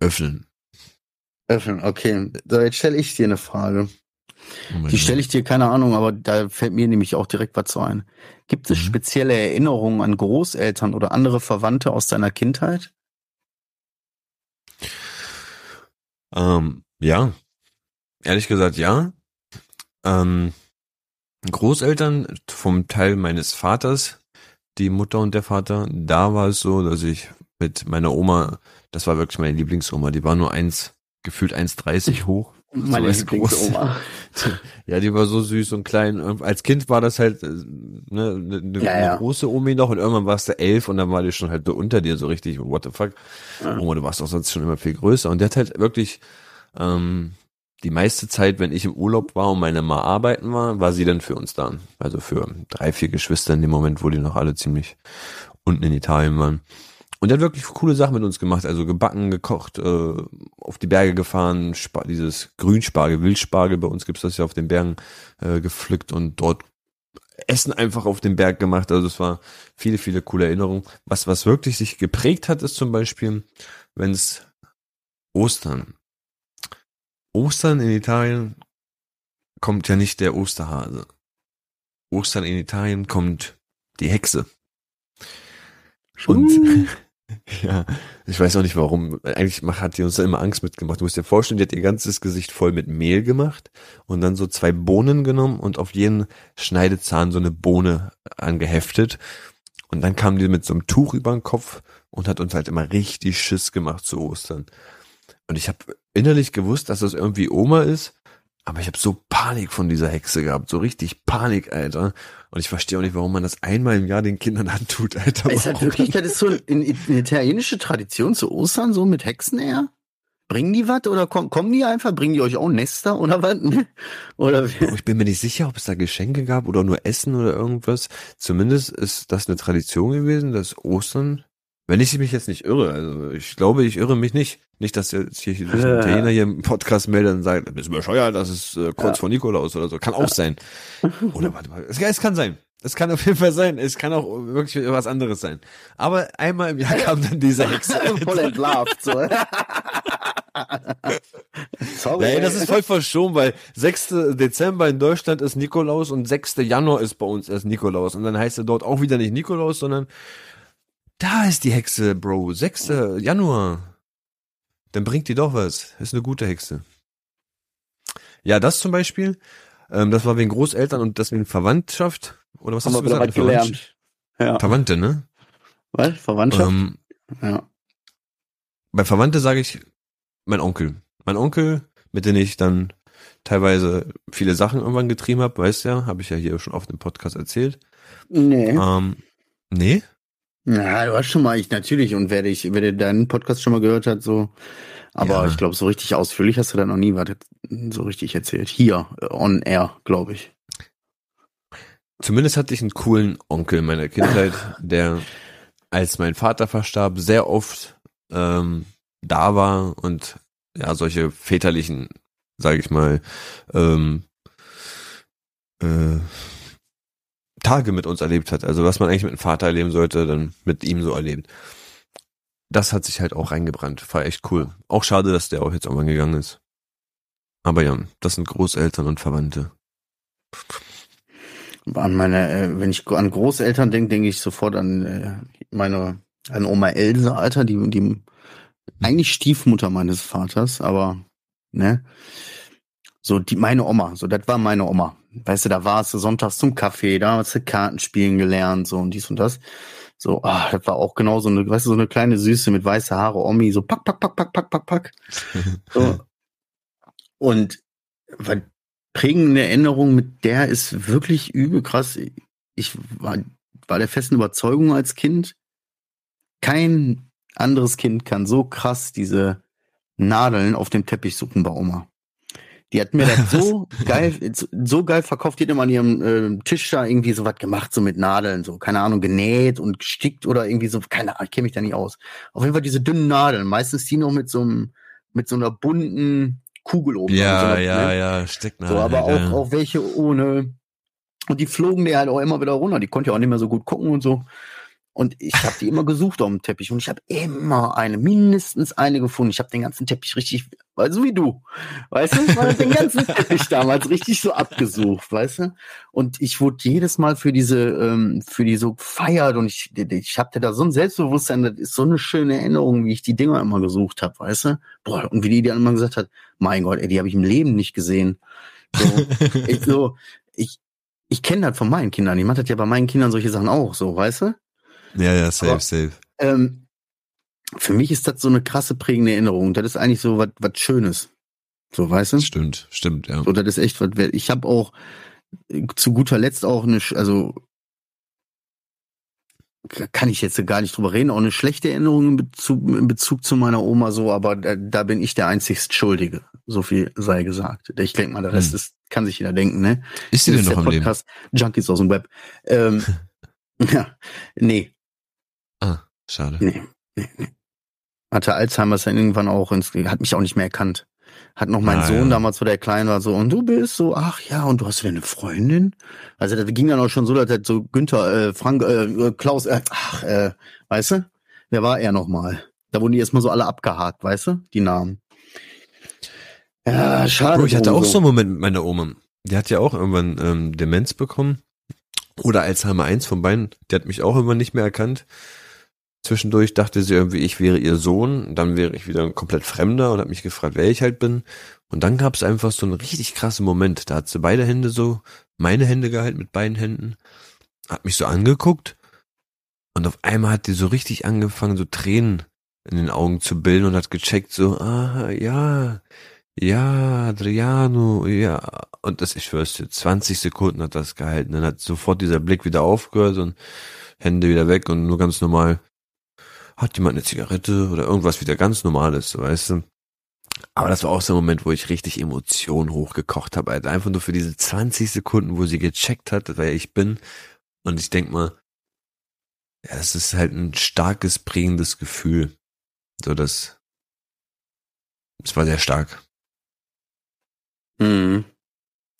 öffnen. Öffnen, okay. So, jetzt stelle ich dir eine Frage. Oh Die stelle ich dir, keine Ahnung, aber da fällt mir nämlich auch direkt was ein. Gibt es mhm. spezielle Erinnerungen an Großeltern oder andere Verwandte aus deiner Kindheit? Ähm, ja. Ehrlich gesagt, ja. Ähm, Großeltern vom Teil meines Vaters, die Mutter und der Vater, da war es so, dass ich mit meiner Oma, das war wirklich meine Lieblingsoma, die war nur eins, gefühlt 1,30 hoch. (laughs) Meine so Lieblingsoma. (laughs) ja, die war so süß und klein. Als Kind war das halt äh, ne, eine, ne, ja, ja. große Omi noch und irgendwann warst du elf und dann war die schon halt unter dir so richtig, what the fuck. Ja. Oma, du warst auch sonst schon immer viel größer. Und der hat halt wirklich ähm, die meiste Zeit, wenn ich im Urlaub war und meine Ma arbeiten war, war sie dann für uns da. Also für drei, vier Geschwister in dem Moment, wo die noch alle ziemlich unten in Italien waren. Und der hat wirklich coole Sachen mit uns gemacht, also gebacken, gekocht, äh, auf die Berge gefahren, Sp dieses Grünspargel, Wildspargel, bei uns gibt's das ja auf den Bergen äh, gepflückt und dort Essen einfach auf dem Berg gemacht. Also es war viele, viele coole Erinnerungen. Was, was wirklich sich geprägt hat, ist zum Beispiel, wenn es Ostern Ostern in Italien kommt ja nicht der Osterhase. Ostern in Italien kommt die Hexe. Und uh. (laughs) ja, ich weiß auch nicht warum. Eigentlich hat die uns da immer Angst mitgemacht. Du musst dir vorstellen, die hat ihr ganzes Gesicht voll mit Mehl gemacht und dann so zwei Bohnen genommen und auf jeden Schneidezahn so eine Bohne angeheftet. Und dann kam die mit so einem Tuch über den Kopf und hat uns halt immer richtig Schiss gemacht zu Ostern. Und ich habe innerlich gewusst, dass das irgendwie Oma ist, aber ich habe so Panik von dieser Hexe gehabt, so richtig Panik, Alter. Und ich verstehe auch nicht, warum man das einmal im Jahr den Kindern antut, Alter. Ist das wirklich, das ist so eine, eine italienische Tradition zu Ostern, so mit Hexen eher? Bringen die was oder kommen, kommen die einfach? Bringen die euch auch Nester oder was? (laughs) oder ich bin mir nicht sicher, ob es da Geschenke gab oder nur Essen oder irgendwas. Zumindest ist das eine Tradition gewesen, dass Ostern wenn ich mich jetzt nicht irre, also ich glaube, ich irre mich nicht. Nicht, dass jetzt hier, ein (laughs) Italiener hier im Podcast meldet und sagt, bist du bescheuert, das ist äh, kurz ja. vor Nikolaus oder so. Kann (laughs) auch sein. Oder warte mal, es, es kann sein. Es kann auf jeden Fall sein. Es kann auch wirklich was anderes sein. Aber einmal im Jahr kam dann diese Hexe. (laughs) Voll entlarvt, so. Sorry. Nee, das ist voll verschoben, weil 6. Dezember in Deutschland ist Nikolaus und 6. Januar ist bei uns erst Nikolaus. Und dann heißt er dort auch wieder nicht Nikolaus, sondern da ist die Hexe, Bro. 6. Januar. Dann bringt die doch was. Ist eine gute Hexe. Ja, das zum Beispiel. Ähm, das war wegen Großeltern und das wegen Verwandtschaft. Oder was Haben hast du gesagt? Gelernt. Ja. Verwandte, ne? Was? Verwandtschaft? Ähm, ja. Bei Verwandte sage ich mein Onkel. Mein Onkel, mit dem ich dann teilweise viele Sachen irgendwann getrieben habe, weißt ja, habe ich ja hier schon oft im Podcast erzählt. Nee. Ähm, nee? Ja, du hast schon mal, ich natürlich, und wer dich, wer deinen Podcast schon mal gehört hat, so, aber ja. ich glaube, so richtig ausführlich hast du da noch nie was so richtig erzählt. Hier, on air, glaube ich. Zumindest hatte ich einen coolen Onkel in meiner Kindheit, (laughs) der, als mein Vater verstarb, sehr oft ähm, da war und ja, solche väterlichen, sage ich mal, ähm, äh, Tage mit uns erlebt hat. Also was man eigentlich mit dem Vater erleben sollte, dann mit ihm so erlebt. Das hat sich halt auch reingebrannt. War echt cool. Auch schade, dass der auch jetzt irgendwann gegangen ist. Aber ja, das sind Großeltern und Verwandte. An meine, äh, wenn ich an Großeltern denke, denke ich sofort an äh, meine, an Oma Else, Alter, die, die eigentlich Stiefmutter meines Vaters, aber ne, so die meine Oma, so das war meine Oma. Weißt du, da warst du sonntags zum Kaffee, da hast du Kartenspielen gelernt, so und dies und das. So, ah, das war auch genau so eine, weißt du, so eine kleine Süße mit weiße Haare, Omi, so pack, pack, pack, pack, pack, pack, pack. (laughs) So. Und weil prägende Erinnerung mit der ist wirklich übel krass. Ich war, war der festen Überzeugung als Kind, kein anderes Kind kann so krass diese Nadeln auf dem Teppich suchen bei Oma. Die hat mir das (laughs) so geil, so geil verkauft. Die hat immer an ihrem äh, Tisch da irgendwie so was gemacht, so mit Nadeln, so, keine Ahnung, genäht und gestickt oder irgendwie so, keine Ahnung, ich kenne mich da nicht aus. Auf jeden Fall diese dünnen Nadeln, meistens die noch mit so einem, mit so einer bunten Kugel oben. Ja, so, ja, ne? ja, Stecknadeln. So, aber auch, ja. auch welche ohne. Und die flogen dir halt auch immer wieder runter. Die konnte ja auch nicht mehr so gut gucken und so. Und ich habe die immer gesucht auf dem Teppich und ich habe immer eine, mindestens eine gefunden. Ich habe den ganzen Teppich richtig, so wie du, weißt du, ich war den ganzen (laughs) Teppich damals richtig so abgesucht, weißt du. Und ich wurde jedes Mal für diese, ähm, für die so gefeiert und ich, ich hatte da so ein Selbstbewusstsein, das ist so eine schöne Erinnerung, wie ich die Dinger immer gesucht habe, weißt du. Boah, und wie die dann immer gesagt hat, mein Gott, ey, die habe ich im Leben nicht gesehen. So, (laughs) ich, so, ich, ich kenne das von meinen Kindern. Ich mache das ja bei meinen Kindern solche Sachen auch, so, weißt du? Ja, ja, safe, Aber, safe. Ähm, für mich ist das so eine krasse prägende Erinnerung. Das ist eigentlich so was was Schönes. So, weißt du? Stimmt, stimmt, ja. So, das ist echt was wert. Ich habe auch äh, zu guter Letzt auch eine, also kann ich jetzt gar nicht drüber reden, auch eine schlechte Erinnerung in Bezug, in Bezug zu meiner Oma so, aber da, da bin ich der einzigst Schuldige. So viel sei gesagt. Ich denke mal, der Rest hm. ist, kann sich jeder denken, ne? Ist sie denn noch am Podcast Leben? Junkies aus dem Web. Ähm, (laughs) ja, nee, Ah, schade. Nee, nee, nee. Hatte Alzheimer dann irgendwann auch ins, hat mich auch nicht mehr erkannt. Hat noch mein ah, Sohn ja. damals, wo der klein war, so, und du bist so, ach ja, und du hast denn eine Freundin? Also das ging dann auch schon so, dass so Günther, äh, Frank, äh, Klaus, äh, ach, äh, weißt du? Wer war er nochmal? Da wurden die erstmal so alle abgehakt, weißt du? Die Namen. Ja, schade. Bro, ich hatte auch so einen Moment mit meiner Oma. Die hat ja auch irgendwann ähm, Demenz bekommen. Oder Alzheimer 1 von beiden. Die hat mich auch irgendwann nicht mehr erkannt. Zwischendurch dachte sie irgendwie, ich wäre ihr Sohn. Dann wäre ich wieder ein komplett Fremder und hat mich gefragt, wer ich halt bin. Und dann gab es einfach so einen richtig krassen Moment. Da hat sie beide Hände so, meine Hände gehalten mit beiden Händen, hat mich so angeguckt und auf einmal hat die so richtig angefangen, so Tränen in den Augen zu bilden und hat gecheckt, so, ah, ja, ja, Adriano, ja. Und das, ich schwör's dir, 20 Sekunden hat das gehalten. Dann hat sofort dieser Blick wieder aufgehört und Hände wieder weg und nur ganz normal, hat jemand eine Zigarette oder irgendwas wieder ganz Normales, weißt du? Aber das war auch so ein Moment, wo ich richtig Emotionen hochgekocht habe, Alter. Einfach nur für diese 20 Sekunden, wo sie gecheckt hat, wer ich bin. Und ich denk mal, ja, es ist halt ein starkes, prägendes Gefühl. So, das, es war sehr stark. Mhm.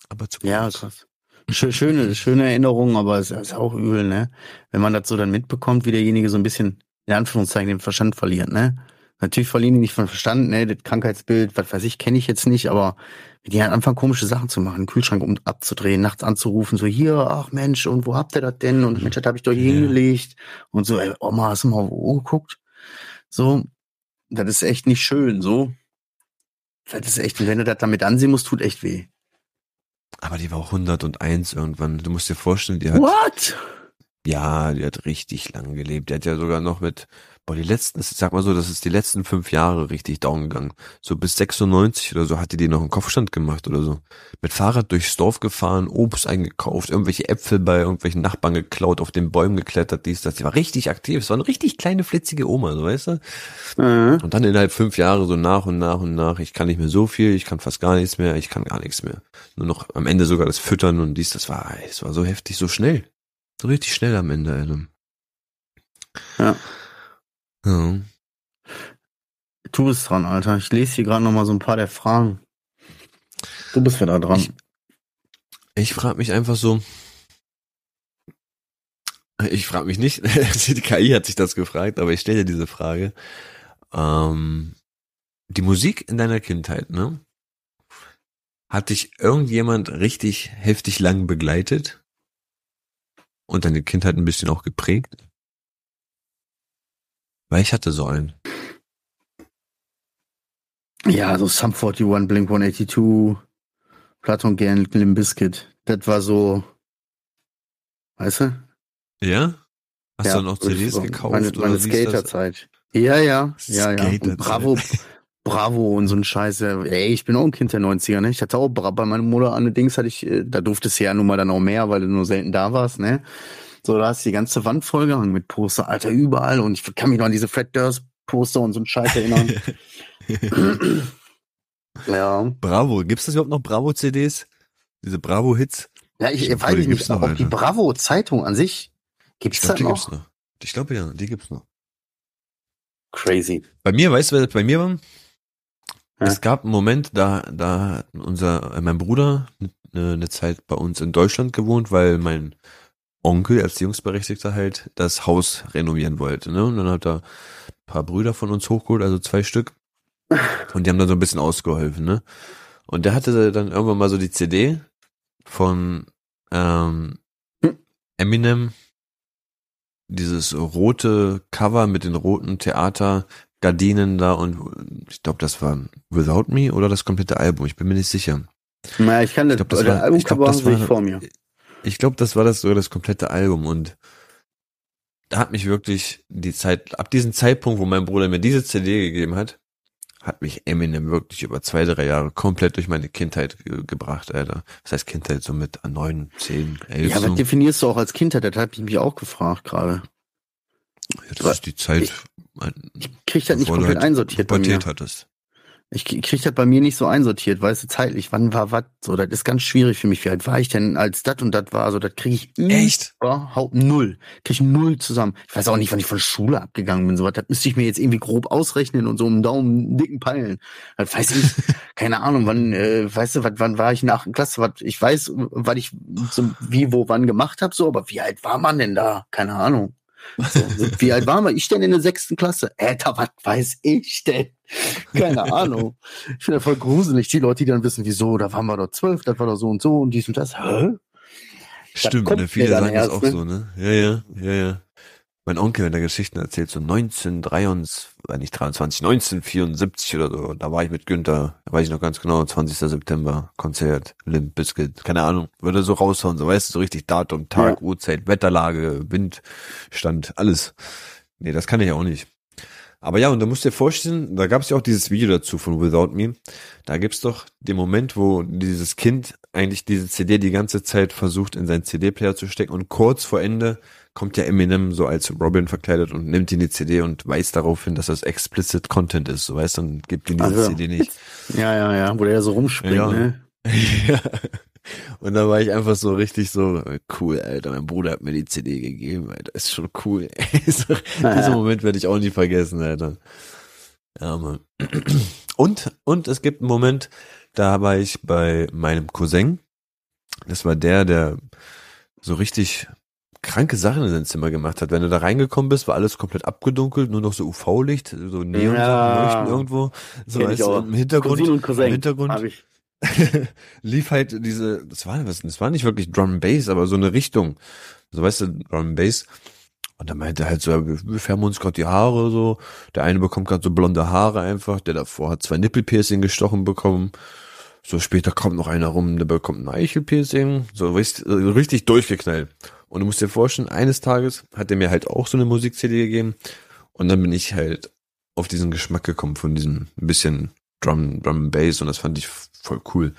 Aber zu Ja, krass. Schöne, schöne Erinnerung, aber es ist auch übel, ne? Wenn man das so dann mitbekommt, wie derjenige so ein bisschen in Anführungszeichen den Verstand verliert, ne? Natürlich verlieren die nicht von Verstand, ne, das Krankheitsbild, was weiß ich, kenne ich jetzt nicht, aber die halt anfangen komische Sachen zu machen, Kühlschrank um abzudrehen, nachts anzurufen, so hier, ach Mensch, und wo habt ihr das denn? Und Mensch, das habe ich doch hier ja. hingelegt. Und so, ey, Oma, hast du mal wo geguckt? So, das ist echt nicht schön, so. Das ist echt, wenn du das damit ansehen musst, tut echt weh. Aber die war auch 101 irgendwann. Du musst dir vorstellen, die hat. What? Ja, die hat richtig lang gelebt. Die hat ja sogar noch mit Boah, die letzten, ich sag mal so, das ist die letzten fünf Jahre richtig down gegangen. So bis 96 oder so hatte die noch einen Kopfstand gemacht oder so. Mit Fahrrad durchs Dorf gefahren, Obst eingekauft, irgendwelche Äpfel bei irgendwelchen Nachbarn geklaut, auf den Bäumen geklettert, dies, das. Die war richtig aktiv. Es war eine richtig kleine, flitzige Oma, so weißt du? Mhm. Und dann innerhalb fünf Jahre so nach und nach und nach. Ich kann nicht mehr so viel, ich kann fast gar nichts mehr, ich kann gar nichts mehr. Nur noch am Ende sogar das Füttern und dies, das war, es war so heftig, so schnell. So richtig schnell am Ende, Adam. Ja. Ja. Du bist dran, Alter. Ich lese hier gerade noch mal so ein paar der Fragen. Du bist wieder dran. Ich, ich frage mich einfach so. Ich frage mich nicht. (laughs) die KI hat sich das gefragt, aber ich stelle dir diese Frage. Ähm, die Musik in deiner Kindheit, ne? Hat dich irgendjemand richtig heftig lang begleitet? Und deine Kindheit ein bisschen auch geprägt? Weil ich hatte so einen. Ja, so Sum 41, Blink 182, Platon Gern, Limp Bizkit. Das war so, weißt du? Ja? Hast ja, du noch CDs gekauft? Meine, meine Skaterzeit. Ja, ja, ja, ja. Und Bravo, Bravo und so ein Scheiße. Ey, ich bin auch ein Kind der 90er, ne? Ich hatte auch bei meiner Mutter an Dings hatte ich, äh, da durfte es ja nun mal dann auch mehr, weil du nur selten da warst, ne? So, da hast du die ganze Wand vollgehangen mit Poster, Alter, überall. Und ich kann mich noch an diese Fred Durst Poster und so ein Scheiß erinnern. (laughs) ja. Bravo, gibt's das überhaupt noch Bravo-CDs? Diese Bravo-Hits? Ja, ich, ich weiß nicht, noch, ob die Bravo-Zeitung an sich gibt's ich glaub, da noch? Gibt's noch? Ich glaube ja, die gibt's noch. Crazy. Bei mir, weißt du, wer bei mir war? Ja. Es gab einen Moment, da, da hat unser, äh, mein Bruder eine, eine Zeit bei uns in Deutschland gewohnt, weil mein Onkel, Erziehungsberechtigter halt, das Haus renovieren wollte. Ne? Und dann hat er ein paar Brüder von uns hochgeholt, also zwei Stück. Und die haben dann so ein bisschen ausgeholfen. Ne? Und der hatte dann irgendwann mal so die CD von ähm, Eminem, dieses rote Cover mit den roten Theatergardinen da und ich glaube, das war Without Me oder das komplette Album. Ich bin mir nicht sicher. Na, ich kann das, ich glaub, das war, Albumcover ich glaub, vor mir. Ich glaube, das war das sogar das komplette Album und da hat mich wirklich die Zeit, ab diesem Zeitpunkt, wo mein Bruder mir diese CD gegeben hat, hat mich Eminem wirklich über zwei, drei Jahre komplett durch meine Kindheit ge gebracht, Alter. Was heißt Kindheit? So mit neun, zehn, elf. Ja, so. was definierst du auch als Kindheit? Das habe ich mich auch gefragt gerade. Ja, das ist die Zeit. Ich, ich krieg das nicht komplett halt einsortiert bei mir. hattest. Ich krieg das bei mir nicht so einsortiert, weißt du, zeitlich, wann war was? So, das ist ganz schwierig für mich. Wie alt war ich denn, als das und das war? So, das kriege ich Echt? überhaupt null. Krieg ich null zusammen. Ich weiß auch nicht, wann ich von Schule abgegangen bin. So was, das müsste ich mir jetzt irgendwie grob ausrechnen und so einen Daumen dicken Peilen. Das weiß ich, (laughs) keine Ahnung, wann, äh, weißt du, wat, wann war ich in der achten Klasse? Was, ich weiß, was ich so wie, wo, wann gemacht habe, so, aber wie alt war man denn da? Keine Ahnung. So, wie alt waren ich denn in der sechsten Klasse? Alter, was weiß ich denn? Keine Ahnung. Ich finde das voll gruselig, die Leute, die dann wissen, wieso, da waren wir doch zwölf, das war doch so und so und dies und das. Hä? Stimmt, ne? viele sagen das auch ne? so, ne? Ja, ja, ja, ja. Mein Onkel, wenn er Geschichten erzählt, so 1923, äh, nicht 23, 1974 oder so, da war ich mit Günther, weiß ich noch ganz genau, 20. September, Konzert, Limp Bizkit, keine Ahnung, würde so raushauen, so weißt du, so richtig Datum, Tag, ja. Uhrzeit, Wetterlage, Windstand, alles. Nee, das kann ich auch nicht. Aber ja, und da musst du dir vorstellen, da gab es ja auch dieses Video dazu von Without Me. Da gibt's doch den Moment, wo dieses Kind eigentlich diese CD die ganze Zeit versucht, in seinen CD-Player zu stecken und kurz vor Ende kommt ja Eminem so als Robin verkleidet und nimmt ihn die CD und weist darauf hin, dass das explicit Content ist, so weißt und gibt ihm diese also, CD nicht. (laughs) Ja, ja, ja, wo der so rumspringt, ja. ne? (laughs) ja. Und da war ich einfach so richtig so, cool, Alter, mein Bruder hat mir die CD gegeben, Alter, ist schon cool. (laughs) diesen Moment werde ich auch nie vergessen, Alter. Ja, Mann. (clears throat) Und, und es gibt einen Moment, da war ich bei meinem Cousin. Das war der, der so richtig kranke Sachen in sein Zimmer gemacht hat. Wenn du da reingekommen bist, war alles komplett abgedunkelt, nur noch so UV-Licht, so Neon Ja. leuchten irgendwo. So auch. im Hintergrund, Cousin und Cousin. im Hintergrund Hab ich. (laughs) lief halt diese, das war was, das war nicht wirklich Drum Bass, aber so eine Richtung. So weißt du, Drum Bass. Und dann meinte er halt so, wir, färben uns gerade die Haare so. Der eine bekommt gerade so blonde Haare einfach, der davor hat zwei Nippelpiercing gestochen bekommen. So später kommt noch einer rum, der bekommt ein Eichelpiercing. So richtig, so richtig durchgeknallt. Und du musst dir vorstellen, eines Tages hat er mir halt auch so eine Musik-CD gegeben. Und dann bin ich halt auf diesen Geschmack gekommen von diesem bisschen Drum, Drum Bass und das fand ich voll cool.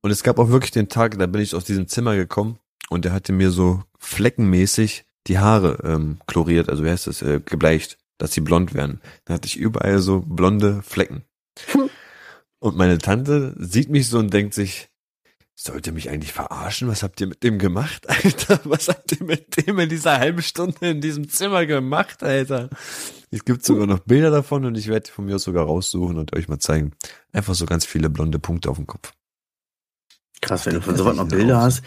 Und es gab auch wirklich den Tag, da bin ich aus diesem Zimmer gekommen und der hatte mir so fleckenmäßig die Haare ähm, chloriert, also wie heißt das, äh, gebleicht, dass sie blond werden. Da hatte ich überall so blonde Flecken. (laughs) Und meine Tante sieht mich so und denkt sich, sollt ihr mich eigentlich verarschen? Was habt ihr mit dem gemacht, (laughs) Alter? Was habt ihr mit dem in dieser halben Stunde in diesem Zimmer gemacht, Alter? Es gibt sogar noch Bilder davon und ich werde die von mir aus sogar raussuchen und euch mal zeigen. Einfach so ganz viele blonde Punkte auf dem Kopf. Krass, wenn du von sowas noch Bilder hast.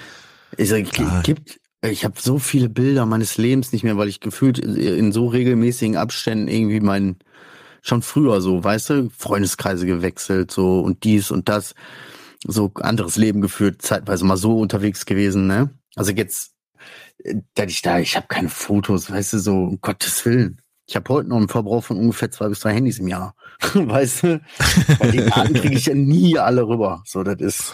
Ich sag, gibt, ich habe so viele Bilder meines Lebens nicht mehr, weil ich gefühlt in so regelmäßigen Abständen irgendwie mein, schon früher so, weißt du, Freundeskreise gewechselt, so und dies und das, so anderes Leben geführt, zeitweise mal so unterwegs gewesen, ne? Also jetzt, äh, da ich da, ich habe keine Fotos, weißt du, so, um Gottes Willen. Ich habe heute noch einen Verbrauch von ungefähr zwei bis drei Handys im Jahr. (laughs) weißt du? Bei den Daten kriege ich ja nie alle rüber. So, das ist.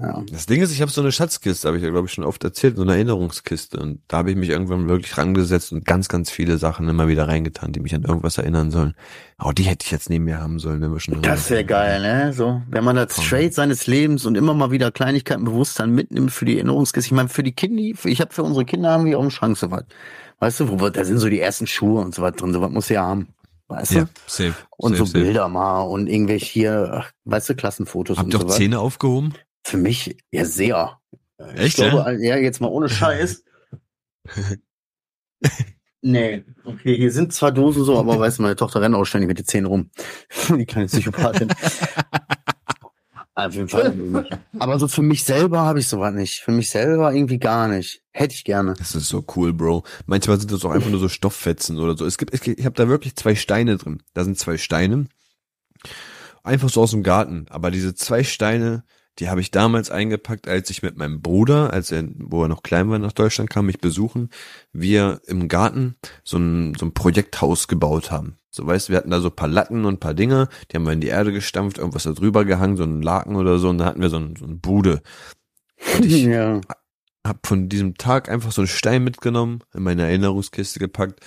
Ja. Das Ding ist, ich habe so eine Schatzkiste, habe ich ja, glaube ich, schon oft erzählt, so eine Erinnerungskiste. Und da habe ich mich irgendwann wirklich rangesetzt und ganz, ganz viele Sachen immer wieder reingetan, die mich an irgendwas erinnern sollen. Oh, die hätte ich jetzt neben mir haben sollen, wenn wir schon Das wäre geil, ne? So, wenn man das straight seines Lebens und immer mal wieder Kleinigkeiten bewusst dann mitnimmt für die Erinnerungskiste. Ich meine, für die Kinder, ich habe für unsere Kinder haben wir auch einen Schrank so was. Weißt du, wo da sind so die ersten Schuhe und so was drin, so was muss ja haben. Weißt Ja, du? safe. Und safe, so safe. Bilder mal und irgendwelche hier, ach, weißt du, Klassenfotos Habt und ihr so auch was. Zähne aufgehoben? Für mich ja sehr. Ich Echt, glaube, ja? jetzt mal ohne Scheiß. (laughs) Nee, okay, hier sind zwar Dosen so, aber weißt du, meine Tochter rennt auch ständig mit den Zähnen rum. (laughs) Die kleine Psychopathin. Auf jeden Fall. Aber so für mich selber habe ich sowas nicht. Für mich selber irgendwie gar nicht. Hätte ich gerne. Das ist so cool, Bro. Manchmal sind das auch einfach nur so Stofffetzen oder so. Es gibt ich habe da wirklich zwei Steine drin. Da sind zwei Steine. Einfach so aus dem Garten. Aber diese zwei Steine, die habe ich damals eingepackt, als ich mit meinem Bruder, als er, wo er noch klein war, nach Deutschland kam, mich besuchen, wir im Garten so ein, so ein Projekthaus gebaut haben. So weißt, du, wir hatten da so ein paar Latten und ein paar Dinger, die haben wir in die Erde gestampft, irgendwas da drüber gehangen, so ein Laken oder so, und da hatten wir so, ein, so eine Bude. Und ich, (laughs) ja. hab von diesem Tag einfach so einen Stein mitgenommen, in meine Erinnerungskiste gepackt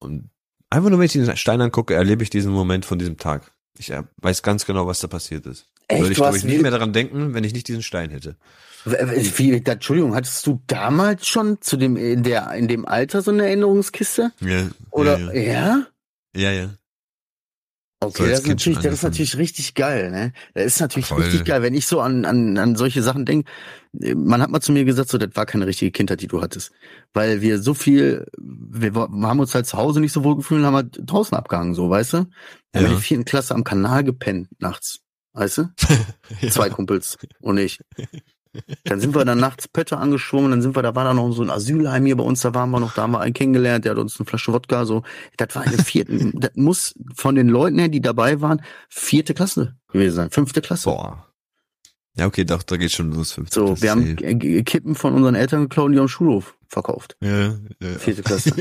und einfach nur, wenn ich diesen Stein angucke, erlebe ich diesen Moment von diesem Tag. Ich äh, weiß ganz genau, was da passiert ist. Echt? Würde ich, glaube ich, nicht wie- mehr daran denken, wenn ich nicht diesen Stein hätte. Wie, da, Entschuldigung, hattest du damals schon zu dem, in der, in dem Alter so eine Erinnerungskiste? Ja. Oder, Ja, ja? ja. ja. So Okay, als das ist, natürlich, das ist natürlich richtig geil, ne? Das ist natürlich Voll. richtig geil, wenn ich so an, an, an solche Sachen denke. Man hat mal zu mir gesagt, so, das war keine richtige Kindheit, die du hattest. Weil wir so viel, wir, haben uns halt zu Hause nicht so wohl gefühlt und haben halt draußen abgehangen, so, weißt du? Wir haben Ja. in der vierten Klasse am Kanal gepennt, nachts. Weißt du? (laughs) ja. Zwei Kumpels und ich. Dann sind wir dann nachts Pötte angeschwommen, dann sind wir, da war da noch so ein Asylheim hier bei uns, da waren wir noch, da haben wir einen kennengelernt, der hat uns eine Flasche Wodka, so. Das war eine vierte, (laughs) das muss von den Leuten her, die dabei waren, vierte Klasse gewesen sein, fünfte Klasse. Boah. Ja, okay, doch, da geht schon los. 15. So, wir haben Kippen von unseren Eltern geklaut und die am Schulhof verkauft. Ja, ja. Vierte (laughs) Klasse.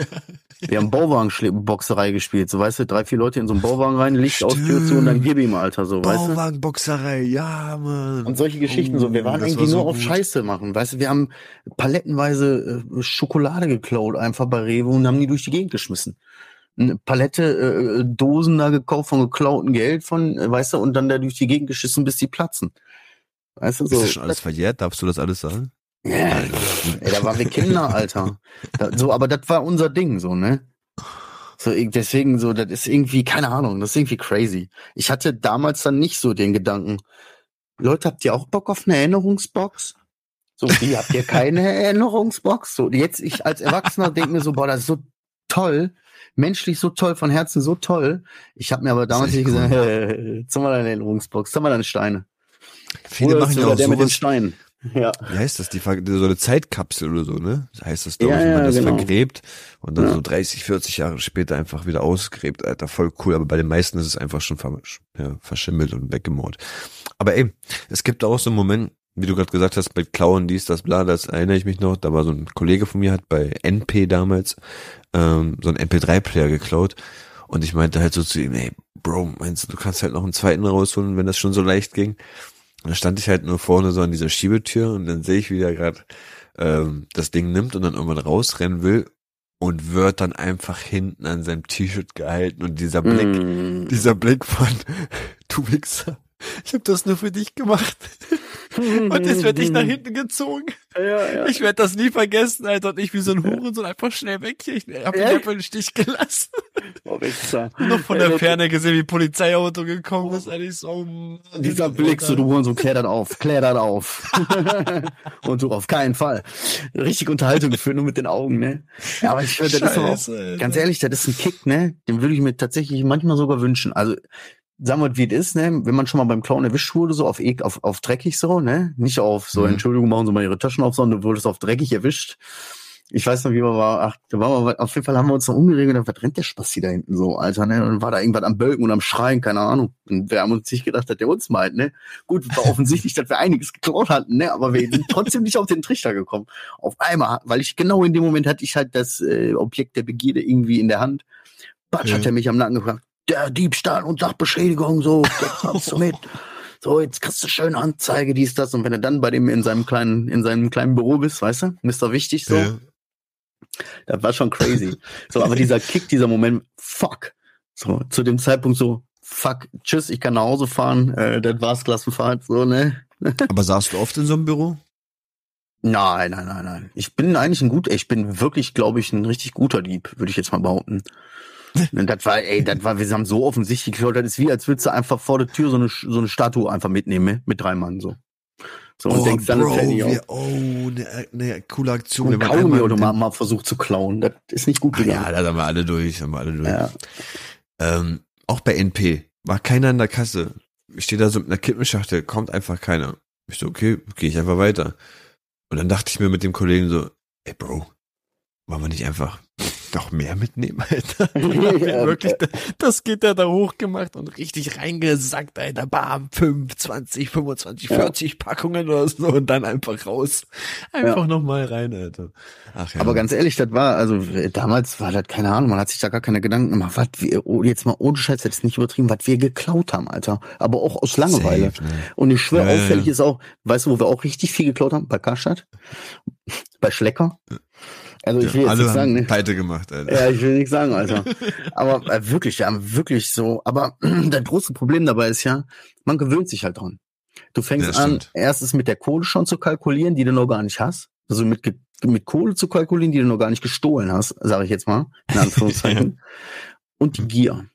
Wir haben Bauwagenboxerei gespielt, so weißt du, drei, vier Leute in so einen Bauwagen rein, Licht aus, Tür zu und dann gib ihm, Alter, so, weißt du? Bauwagenboxerei, ja, Mann. Und solche Geschichten so. Wir waren Oh, das irgendwie war nur so auf gut. Scheiße machen. Weißt du, wir haben palettenweise äh, Schokolade geklaut, einfach bei Rewe und haben die durch die Gegend geschmissen. Eine Palette äh, Dosen da gekauft von geklautem Geld von, äh, weißt du, und dann da durch die Gegend geschissen, bis die platzen. Weißt du, Ist so. das schon alles verjährt? Darfst du das alles sagen? Ja, ey, da waren wir Kinder, Alter. Da, so, aber das war unser Ding, so, ne? So, deswegen so, das ist irgendwie, keine Ahnung, das ist irgendwie crazy. Ich hatte damals dann nicht so den Gedanken, Leute, habt ihr auch Bock auf eine Erinnerungsbox? So, wie, habt ihr keine (laughs) Erinnerungsbox? So, jetzt, ich als Erwachsener denke mir so, boah, das ist so toll, menschlich so toll, von Herzen so toll. Ich habe mir aber damals nicht gesagt, äh, (laughs) zeig mal deine Erinnerungsbox, zeig mal deine Steine. Viele Oder machen ja auch der mit den sowas. Steinen. Ja. Wie heißt das? Die, so eine Zeitkapsel oder so, ne? Das heißt das, glaube Ja, ich, wenn man ja, das genau. vergräbt und dann Ja. so 30, 40 Jahre später einfach wieder ausgräbt, Alter, voll cool. Aber bei den meisten ist es einfach schon verschimmelt und weggemort. Aber ey, es gibt auch so einen Moment, wie du gerade gesagt hast, bei Klauen, dies, das, bla, das erinnere ich mich noch. Da war so ein Kollege von mir, hat bei NP damals ähm, so einen MP3-Player geklaut. Und ich meinte halt so zu ihm, ey, Bro, meinst du, du kannst halt noch einen zweiten rausholen, wenn das schon so leicht ging? Und dann stand ich halt nur vorne so an dieser Schiebetür und dann sehe ich, wie er gerade ähm, das Ding nimmt und dann irgendwann rausrennen will und wird dann einfach hinten an seinem T-Shirt gehalten und dieser Blick, Mm. dieser Blick von, (laughs) du Wichser, ich habe das nur für dich gemacht. (laughs) (laughs) Und jetzt werd ich nach hinten gezogen. Ja, ja. Ich werde das nie vergessen, Alter. Und ich wie so ein Hurensohn einfach schnell weg hier. Ich hab ihn Ja? einfach in den Stich gelassen. Oh. (laughs) Noch von der Ferne gesehen, wie Polizeiauto gekommen ist. Eigentlich so, Mann, Dieser Blick, so du Huren, so klär das auf, klär das auf. (laughs) und du auf keinen Fall. Richtig Unterhaltung geführt, nur mit den Augen, ne? Ja, aber ich schwör, das ist auch, Alter. ganz ehrlich, das ist ein Kick, ne? Den würde ich mir tatsächlich manchmal sogar wünschen. Also, sagen wir, wie es ist, ne? Wenn man schon mal beim Clown erwischt wurde, so auf, ek- auf, auf dreckig so, ne? Nicht auf so, Mhm. Entschuldigung, machen Sie mal Ihre Taschen auf, sondern du wurdest auf dreckig erwischt. Ich weiß noch, wie man war, ach, da waren wir, auf jeden Fall haben wir uns noch umgeregelt, und was rennt der Spassi da hinten so, Alter, ne? Und dann war da irgendwas am Bölken und am Schreien, keine Ahnung. Und wir haben uns nicht gedacht, dass der uns meint, ne? Gut, war (laughs) offensichtlich, dass wir einiges geklaut hatten, ne? Aber wir sind trotzdem nicht auf den Trichter gekommen. Auf einmal, weil ich genau in dem Moment hatte ich halt das äh, Objekt der Begierde irgendwie in der Hand. Batsch Ja. hat er mich am Nacken gefragt, der Diebstahl und Sachbeschädigung, so, das (laughs) kommst du mit. So, jetzt kriegst du schöne Anzeige, dies, das. Und wenn du dann bei dem in seinem kleinen, in seinem kleinen Büro bist, weißt du, Mr. Wichtig, so, Ja. das war schon crazy. So, aber dieser Kick, dieser Moment, fuck. So, zu dem Zeitpunkt so, fuck, tschüss, ich kann nach Hause fahren, äh, das war's, Klassenfahrt, so, ne? (laughs) Aber saßt du oft in so einem Büro? Nein, nein, nein, nein. Ich bin eigentlich ein gut, ich bin wirklich, glaube ich, ein richtig guter Dieb, würde ich jetzt mal behaupten. Und das war, ey, das war, wir haben so offensichtlich geklaut, das ist wie, als würdest du einfach vor der Tür so eine, so eine Statue einfach mitnehmen, ne? mit drei Mann, so. So, und denkst dann, Oh, Bro, das wir, oh, eine ne, coole Aktion. Und einmal Kaugummi oder mal, mal versucht zu klauen, das ist nicht gut gegangen. ja, da haben wir alle durch, haben wir alle durch. Ja. Ähm, auch bei NP war keiner in der Kasse. Ich stehe da so mit einer Kippenschachtel, kommt einfach keiner. Ich so, okay, gehe ich einfach weiter. Und dann dachte ich mir mit dem Kollegen so, ey Bro, wollen wir nicht einfach noch mehr mitnehmen, Alter? (laughs) Ja, wirklich das Gitter da hochgemacht und richtig reingesackt, Alter. Bam, 5, 20, 25, Ja. 40 Packungen oder so und dann einfach raus. Einfach noch mal rein, Alter. Ach ja. Aber ganz ehrlich, das war, also damals war das, keine Ahnung, man hat sich da gar keine Gedanken gemacht, was wir, oh, jetzt mal ohne Scheiß, jetzt nicht übertrieben, was wir geklaut haben, Alter. Aber auch aus Langeweile. Safe, ne? Und ich schwöre, Ja, ja, auffällig ja. ist auch, weißt du, wo wir auch richtig viel geklaut haben? Bei Karstadt? Bei Schlecker? Also ich will jetzt Alle nicht sagen, ne? Pleite gemacht, Alter. Ja, ich will nichts sagen, Alter. (laughs) Aber äh, wirklich, ja, wirklich so. Aber (clears throat) das große Problem dabei ist ja, man gewöhnt sich halt dran. Du fängst Ja, an, erstes mit der Kohle schon zu kalkulieren, die du noch gar nicht hast. Also mit, mit Kohle zu kalkulieren, die du noch gar nicht gestohlen hast, sage ich jetzt mal, in (laughs) Anführungszeichen. Und die Gier.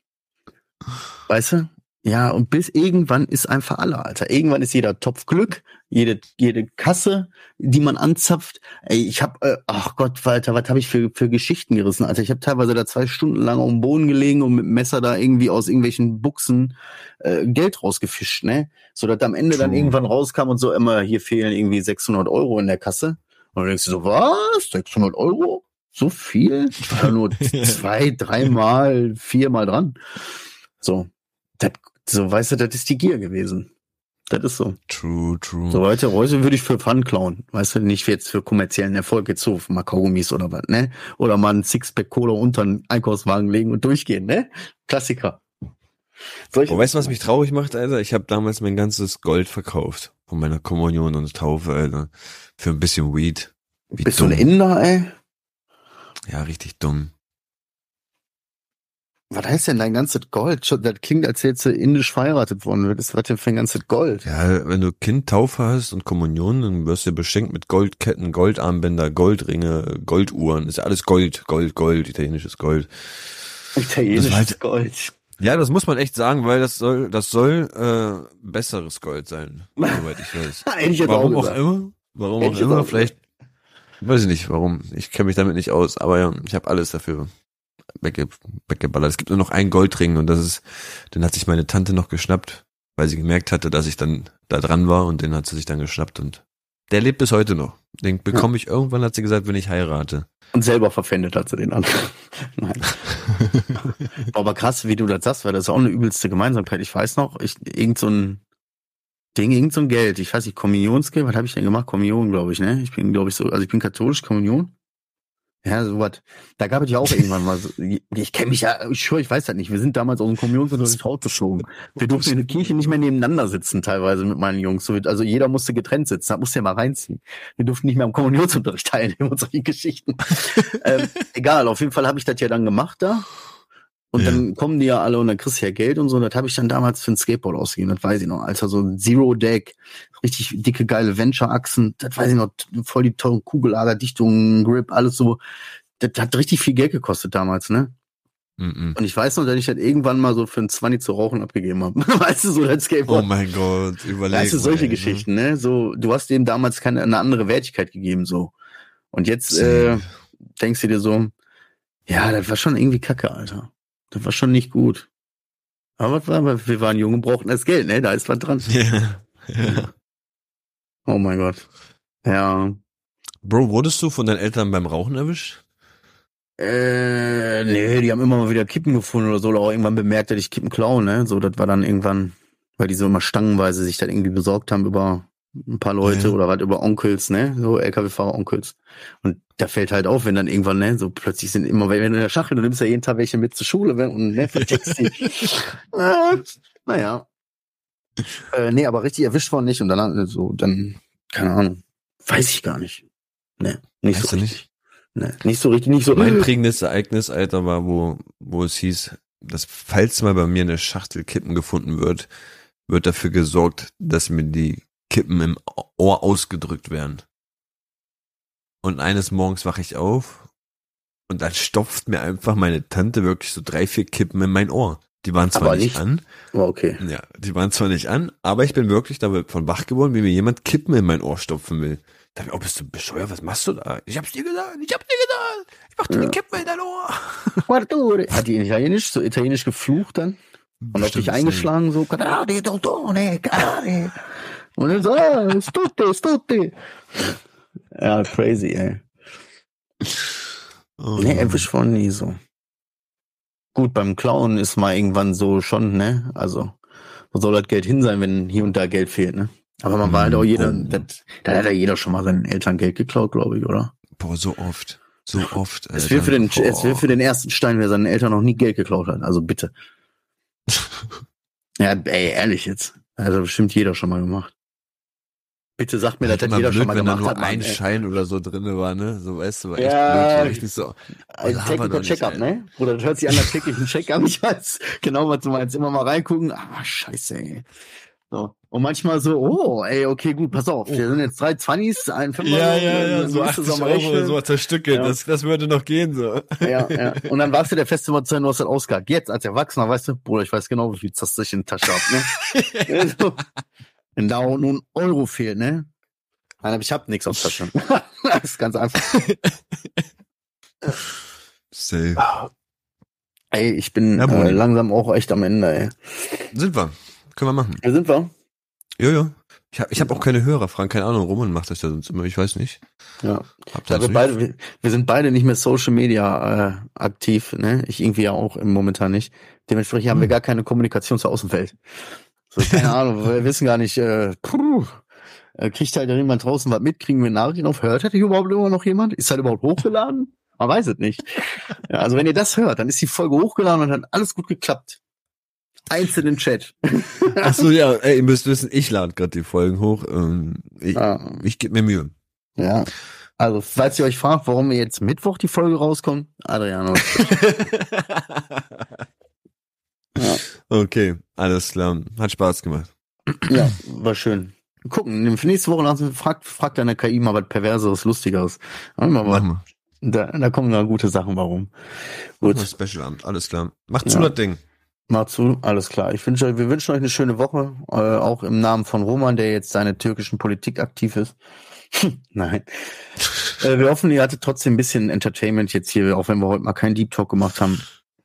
Weißt du? Ja, und bis irgendwann ist einfach alle, Alter. Irgendwann ist jeder Topf Glück, jede, jede Kasse, die man anzapft. Ey, ich hab, äh, ach Gott, Walter, was habe ich für, für Geschichten gerissen, Alter. Ich habe teilweise da zwei Stunden lang auf dem Boden gelegen und mit dem Messer da irgendwie aus irgendwelchen Buchsen äh, Geld rausgefischt, ne? So dass am Ende dann irgendwann rauskam und so immer, hier fehlen irgendwie 600 Euro in der Kasse. Und dann denkst du so, was? 600 Euro? So viel? Ich war nur (laughs) zwei, dreimal, viermal dran. So, das, so, weißt du, das ist die Gier gewesen. Das ist so. True, true. So heute, heute würde ich für Fun klauen. Weißt du, nicht jetzt für kommerziellen Erfolg jetzt so, mal Kaugummis oder was, ne? Oder mal ein Sixpack Cola unter einen Einkaufswagen legen und durchgehen, ne? Klassiker. Solche Oh, weißt du, was mich traurig macht, Alter? Ich habe damals mein ganzes Gold verkauft. Von meiner Kommunion und Taufe, Alter. Für ein bisschen Weed. Wie Bist du dumm. ein Inder, ey? Ja, richtig dumm. Was heißt denn dein ganzes Gold? Schon- Das klingt, als hättest du indisch verheiratet worden. Was ist was denn für ein ganzes Gold? Ja, wenn du Kind Taufe hast und Kommunion, dann wirst du beschenkt mit Goldketten, Goldarmbänder, Goldringe, Golduhren. Ist ja alles Gold, Gold, Gold, italienisches Gold. Italienisches halt- Gold. Ja, das muss man echt sagen, weil das soll, das soll äh, besseres Gold sein, (laughs) soweit ich weiß. Ich jetzt Warum auch auch immer? Warum auch jetzt immer? auch Vielleicht, weiß ich nicht, warum. Ich kenne mich damit nicht aus, aber ja, ich habe alles dafür wegge weggeballert. Es gibt nur noch einen Goldring und das ist, den hat sich meine Tante noch geschnappt, weil sie gemerkt hatte, dass ich dann da dran war und den hat sie sich dann geschnappt und Der lebt bis heute noch. Den bekomme ich irgendwann, hat sie gesagt, wenn ich heirate. Und selber verpfändet hat sie den an. (laughs) Nein. (laughs) Aber krass, wie du das sagst, weil das ist auch eine übelste Gemeinsamkeit. Ich weiß noch, ich, irgend so ein Ding, irgend so ein Geld. Ich weiß nicht, Kommunionsgeld, was habe ich denn gemacht? Kommunion, glaube ich, ne? Ich bin, glaube ich, so, also ich bin katholisch, Kommunion. Ja, so was. Da gab es ja auch (laughs) irgendwann mal so, ich kenne mich ja, ich schwöre, ich weiß das nicht. Wir sind damals aus dem Kommunionsunterricht rausgeflogen. (laughs) Wir durften in der Kirche nicht mehr nebeneinander sitzen, teilweise mit meinen Jungs. Also jeder musste getrennt sitzen, da musste ja mal reinziehen. Wir durften nicht mehr am Kommunionsunterricht (laughs) teilnehmen und solche Geschichten. ähm, egal, auf jeden Fall habe ich das ja dann gemacht da. Und ja. dann kommen die ja alle und dann kriegst du ja Geld und so. Und das habe ich dann damals für ein Skateboard ausgegeben, das weiß ich noch. Alter, so ein Zero-Deck, richtig dicke, geile Venture-Achsen, das weiß ich noch, voll die teuren Kugellagerdichtungen, Grip, alles so. Das hat richtig viel Geld gekostet damals, ne? Mm -mm. Und ich weiß noch, dass ich das irgendwann mal so für ein 20 zu rauchen abgegeben habe. (laughs) weißt du, so das Skateboard. Oh mein Gott, überleg Weißt du, solche ey, ne? Geschichten, ne? So, du hast dem damals keine, eine andere Wertigkeit gegeben, so. Und jetzt äh, denkst du dir so, ja, das war schon irgendwie kacke, Alter. Das war schon nicht gut. Aber wir waren jung und brauchten das Geld, ne? Da ist was dran. Ja. ja. Oh mein Gott. Ja. Bro, wurdest du von deinen Eltern beim Rauchen erwischt? Äh, nee, die haben immer mal wieder Kippen gefunden oder so, oder auch irgendwann bemerkt, dass ich Kippen klauen, ne? So, das war dann irgendwann, weil die so immer stangenweise sich dann irgendwie besorgt haben über ein paar Leute ja. oder was über Onkels, ne? So LKW-Fahrer-Onkels. Und da fällt halt auf, wenn dann irgendwann, ne, so plötzlich sind immer, wenn du in der Schachtel, du nimmst ja jeden Tag welche mit zur Schule wenn, und ne, vercheckst die. äh, (laughs) naja. Äh, nee, aber richtig erwischt worden nicht und dann so, dann, keine Ahnung. Weiß ich gar nicht. Ne, nicht weißt so richtig. Nicht? Ne, nicht so richtig, nicht so. Mein prägendes Ereignis, Alter, war, wo, wo es hieß, dass falls mal bei mir eine Schachtel Kippen gefunden wird, wird dafür gesorgt, dass mir die Kippen im Ohr ausgedrückt werden. Und eines Morgens wache ich auf und dann stopft mir einfach meine Tante wirklich so drei, vier Kippen in mein Ohr. Die waren zwar nicht, nicht, an. Oh, okay. Ja, die waren zwar nicht an, aber ich bin wirklich davon wach geworden, wie mir jemand Kippen in mein Ohr stopfen will. Da dachte ich, oh, bist du bescheuert? Was machst du da? Ich hab's dir gesagt, ich hab's dir gesagt. Ich mach dir ja. die Kippen in dein Ohr. (laughs) Hat die italienisch, so italienisch geflucht dann? Und auf dich eingeschlagen, so, und dann so, ah, stutti, stutti. Ja, crazy, ey. Oh, nee, erwischt von nie so. Gut, beim Klauen ist mal irgendwann so schon, ne? Also, wo soll das Geld hin sein, wenn hier und da Geld fehlt, ne? Aber man war halt auch jeder, oh. das, da hat ja jeder schon mal seinen Eltern Geld geklaut, glaube ich, oder? Boah, so oft. So oft. Es wäre für den, es wäre für den ersten Stein, wer seinen Eltern noch nie Geld geklaut hat. Also bitte. (laughs) ja, ey, ehrlich jetzt. Also bestimmt jeder schon mal gemacht. Bitte sag mir, das hat jeder blöd, schon mal wenn gemacht. Wenn da nur ein ey. Schein oder so drinne war, ne? So weißt du, war echt ja, blöd. So, ein technical Check-up, ne? Oder das hört sich an, als täglichen Check-up. Ich weiß genau, was du meinst. Immer mal reingucken. Ah, scheiße, ey. So. Und manchmal so, oh, ey, okay, gut, pass auf. Wir sind jetzt drei Zwannis, ein Fünfer. Ja, ja, ja, so 80 Euro, so zerstückelt. Ja. Das, das würde noch gehen, so. Ja, ja. (laughs) Und dann warst du der feste Überzeugung, du hast das ausgehakt. Jetzt, als Erwachsener, weißt du, Bruder, ich weiß genau, wie viel Zaster ich in der Tasche hab, ne? (laughs) so. Wenn da nun Euro fehlt, ne? Nein, aber ich hab nichts auf Tasche. (laughs) das ist ganz einfach. Safe. Ey, ich bin ja, äh, langsam auch echt am Ende, ey. Sind wir. Können wir machen. Ja, sind wir. Ja, ja. Ich habe ich hab auch keine Hörer, Frank, keine Ahnung, Roman macht das ja sonst immer, ich weiß nicht. Ja. ja wir, beide, wir, wir, sind beide nicht mehr Social Media äh, aktiv, ne? Ich irgendwie ja auch im momentan nicht. Dementsprechend hm. haben wir hm. gar keine Kommunikation zur Außenwelt. So, keine (laughs) Ahnung, wir wissen gar nicht, äh, puh, äh, kriegt halt jemand draußen was mit, kriegen wir Nachrichten auf, hört hätte überhaupt immer noch jemand? Ist halt überhaupt hochgeladen? Man weiß es nicht. Ja, also wenn ihr das hört, dann ist die Folge hochgeladen und hat alles gut geklappt. Einzelnen Chat. Ach so, (laughs) ja, ey, ihr müsst wissen, ich lade gerade die Folgen hoch. Ähm, ich, ah. ich gebe mir Mühe. Ja. Also, falls ihr euch fragt, warum jetzt Mittwoch die Folge rauskommt, Adriano. (laughs) ja. Okay, alles klar. Hat Spaß gemacht. Ja, war schön. Gucken, nächste Woche fragt, fragt deine KI mal was Perverseres, Lustigeres. Mal was. Da, da kommen da gute Sachen, warum. Gut. Special Abend, alles klar. Macht zu ja. das Ding. Macht zu, alles klar. Ich wünsche euch, wir wünschen euch eine schöne Woche, äh, auch im Namen von Roman, der jetzt seine türkischen Politik aktiv ist. (laughs) Nein. (laughs) äh, wir hoffen, ihr hattet trotzdem ein bisschen Entertainment jetzt hier, auch wenn wir heute mal keinen Deep Talk gemacht haben.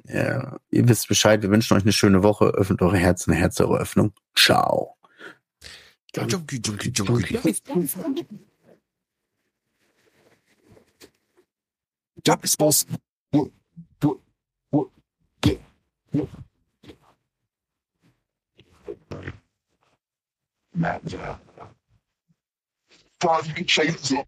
Ja, ihr wisst Bescheid, wir wünschen euch eine schöne Woche. Öffnet eure Herzen, Herz eure Öffnung. Ciao. Junkie, Junkie, Junkie. Job ist Boss. Magic. Fucking chainsaw.